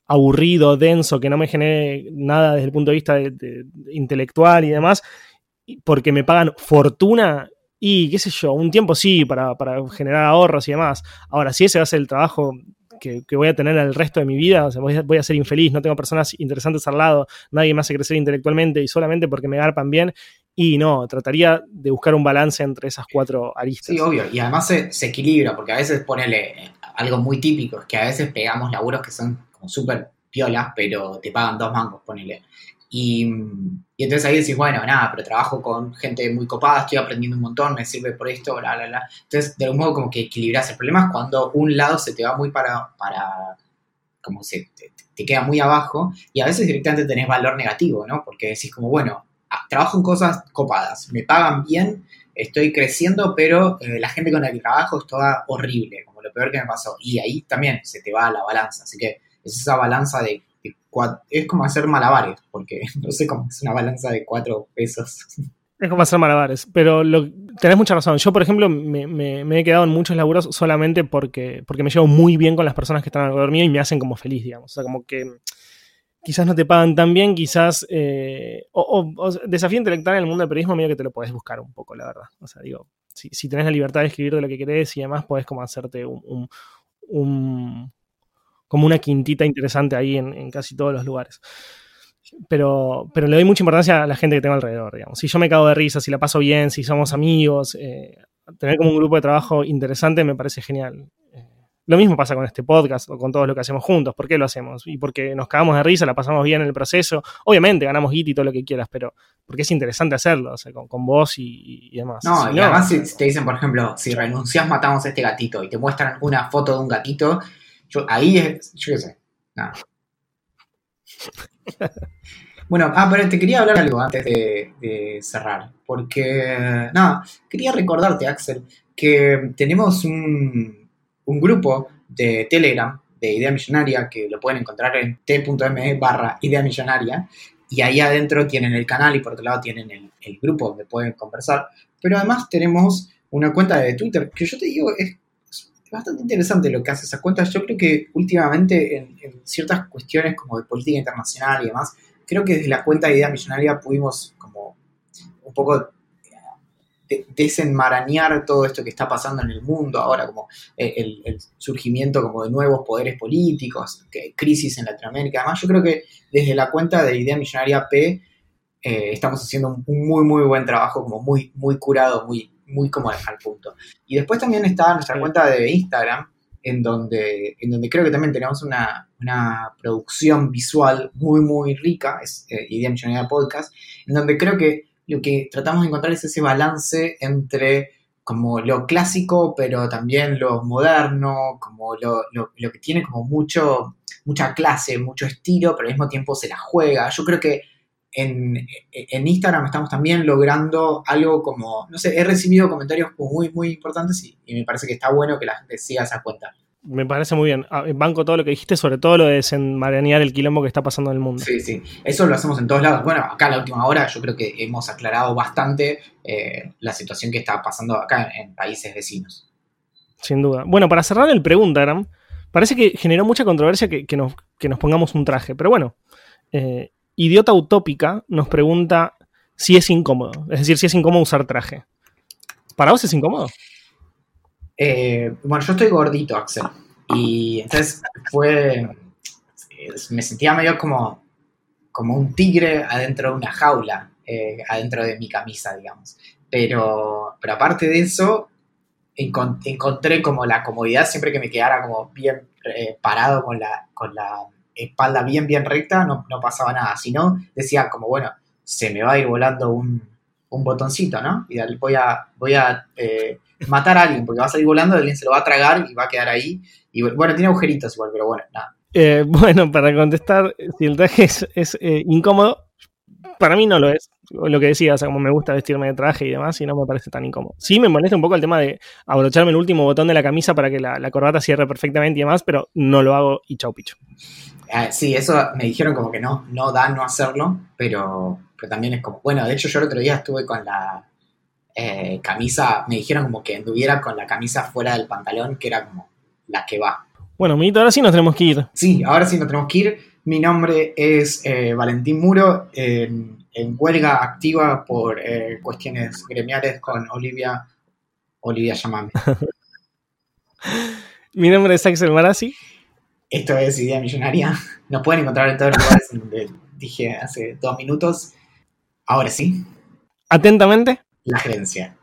aburrido, denso, que no me genere nada desde el punto de vista intelectual y demás, porque me pagan fortuna y qué sé yo, un tiempo sí para, para, generar ahorros y demás. Ahora, si ese va a ser el trabajo que, que voy a tener el resto de mi vida, o sea, voy, a, voy, a, ser infeliz, no tengo personas interesantes al lado, nadie me hace crecer intelectualmente y solamente porque me garpan bien. Y no, trataría de buscar un balance entre esas cuatro aristas. Sí, obvio. Y además se, se equilibra, porque a veces ponele algo muy típico, es que a veces pegamos laburos que son como súper piolas, pero te pagan dos mangos, ponele. Y, entonces ahí decís, bueno, nada, pero trabajo con gente muy copada, estoy aprendiendo un montón, me sirve por esto, bla, bla, bla. Entonces, de algún modo como que equilibras. El problema es cuando un lado se te va muy para, para como se te, te queda muy abajo y a veces directamente tenés valor negativo, ¿no? Porque decís como, bueno, trabajo en cosas copadas, me pagan bien, estoy creciendo, pero eh, la gente con la que trabajo es toda horrible, como lo peor que me pasó. Y ahí también se te va la balanza. Así que es esa balanza de es como hacer malabares, porque no sé cómo es una balanza de cuatro pesos. Es como hacer malabares, pero tenés mucha razón. Yo, por ejemplo, me, he quedado en muchos laburos solamente porque, porque me llevo muy bien con las personas que están alrededor mío y me hacen como feliz, digamos. O sea, como que quizás no te pagan tan bien, quizás... Eh, o, o, o, desafío intelectual en el mundo del periodismo medio que te lo podés buscar un poco, la verdad. O sea, digo, si, si tenés la libertad de escribir de lo que querés y demás, podés como hacerte un como una quintita interesante ahí en, en, casi todos los lugares. Pero, pero le doy mucha importancia a la gente que tengo alrededor, digamos. Si yo me cago de risa, si la paso bien, si somos amigos, eh, tener como un grupo de trabajo interesante me parece genial. Eh, lo mismo pasa con este podcast o con todo lo que hacemos juntos. ¿Por qué lo hacemos? Y porque nos cagamos de risa, la pasamos bien en el proceso. Obviamente ganamos hit y todo lo que quieras, pero porque es interesante hacerlo, o sea, con, con vos y, y, demás. No, si y no, además si te dicen, por ejemplo, si renuncias matamos a este gatito y te muestran una foto de un gatito yo, ahí es, yo qué sé, nada. Bueno, ah, pero te quería hablar algo antes de, cerrar, porque, nada, quería recordarte, Axel, que tenemos un, un grupo de Telegram de Idea Millonaria que lo pueden encontrar en t.me barra Idea Millonaria y ahí adentro tienen el canal y por otro lado tienen el, el, grupo donde pueden conversar, pero además tenemos una cuenta de Twitter que yo te digo es bastante interesante lo que hace esa cuenta. Yo creo que últimamente en, ciertas cuestiones como de política internacional y demás, creo que desde la cuenta de Idea Millonaria pudimos como un poco eh, desenmarañar todo esto que está pasando en el mundo ahora, como eh, el, surgimiento como de nuevos poderes políticos, que, crisis en Latinoamérica. Además, yo creo que desde la cuenta de Idea Millonaria P eh, estamos haciendo un, muy, muy buen trabajo, como muy, muy curado, muy, muy como al punto. Y después también está nuestra cuenta de Instagram, en donde, en donde creo que también tenemos una, producción visual muy, muy rica, es eh, Idea Millonaria Podcast, en donde creo que lo que tratamos de encontrar es ese balance entre como lo clásico, pero también lo moderno, como lo, lo, lo que tiene como mucho, mucha clase, mucho estilo, pero al mismo tiempo se la juega. Yo creo que en, Instagram estamos también logrando algo como, no sé, he recibido comentarios muy, muy importantes y, me parece que está bueno que la gente siga esa cuenta. Me parece muy bien. Ah, banco todo lo que dijiste, sobre todo lo de desenmarañar el quilombo que está pasando en el mundo. Sí, sí. Eso lo hacemos en todos lados. Bueno, acá en la última hora yo creo que hemos aclarado bastante eh, la situación que está pasando acá en países vecinos. Sin duda. Bueno, para cerrar el preguntagram, parece que generó mucha controversia que, nos, que nos, pongamos un traje. Pero bueno, eh, Idiota Utópica nos pregunta si es incómodo, es decir, si es incómodo usar traje. ¿Para vos es incómodo? Eh, bueno, yo estoy gordito, Axel. Y entonces fue. Me sentía medio como, como un tigre adentro de una jaula, eh, adentro de mi camisa, digamos. Pero, pero aparte de eso, encontré como la comodidad siempre que me quedara como bien eh, parado con la, con la espalda bien, bien recta, no, pasaba nada. Si no, decía como, bueno, se me va a ir volando un, botoncito, ¿no? Y voy a, voy a eh, matar a alguien, porque va a salir volando, alguien se lo va a tragar y va a quedar ahí. Y bueno, tiene agujeritos igual, pero bueno, nada. Eh, bueno, para contestar, si el traje es, eh, incómodo, para mí no lo es. Lo que decía, o sea, como me gusta vestirme de traje y demás, y no me parece tan incómodo. Sí me molesta un poco el tema de abrocharme el último botón de la camisa para que la corbata cierre perfectamente y demás, pero no lo hago y chau picho. Ah, sí, eso me dijeron como que no, no da no hacerlo, pero, pero también es como, bueno, de hecho yo el otro día estuve con la eh, camisa, me dijeron como que anduviera con la camisa fuera del pantalón, que era como la que va. Bueno, Mito, ahora sí nos tenemos que ir. Sí, ahora sí nos tenemos que ir. Mi nombre es eh, Valentín Muro, en, huelga activa por eh, cuestiones gremiales con Olivia, Olivia Llamame. Mi nombre es Axel Marazzi. Esto es Idea Millonaria. Nos pueden encontrar en todos los lugares donde dije hace dos minutos. Ahora sí. Atentamente. La gerencia.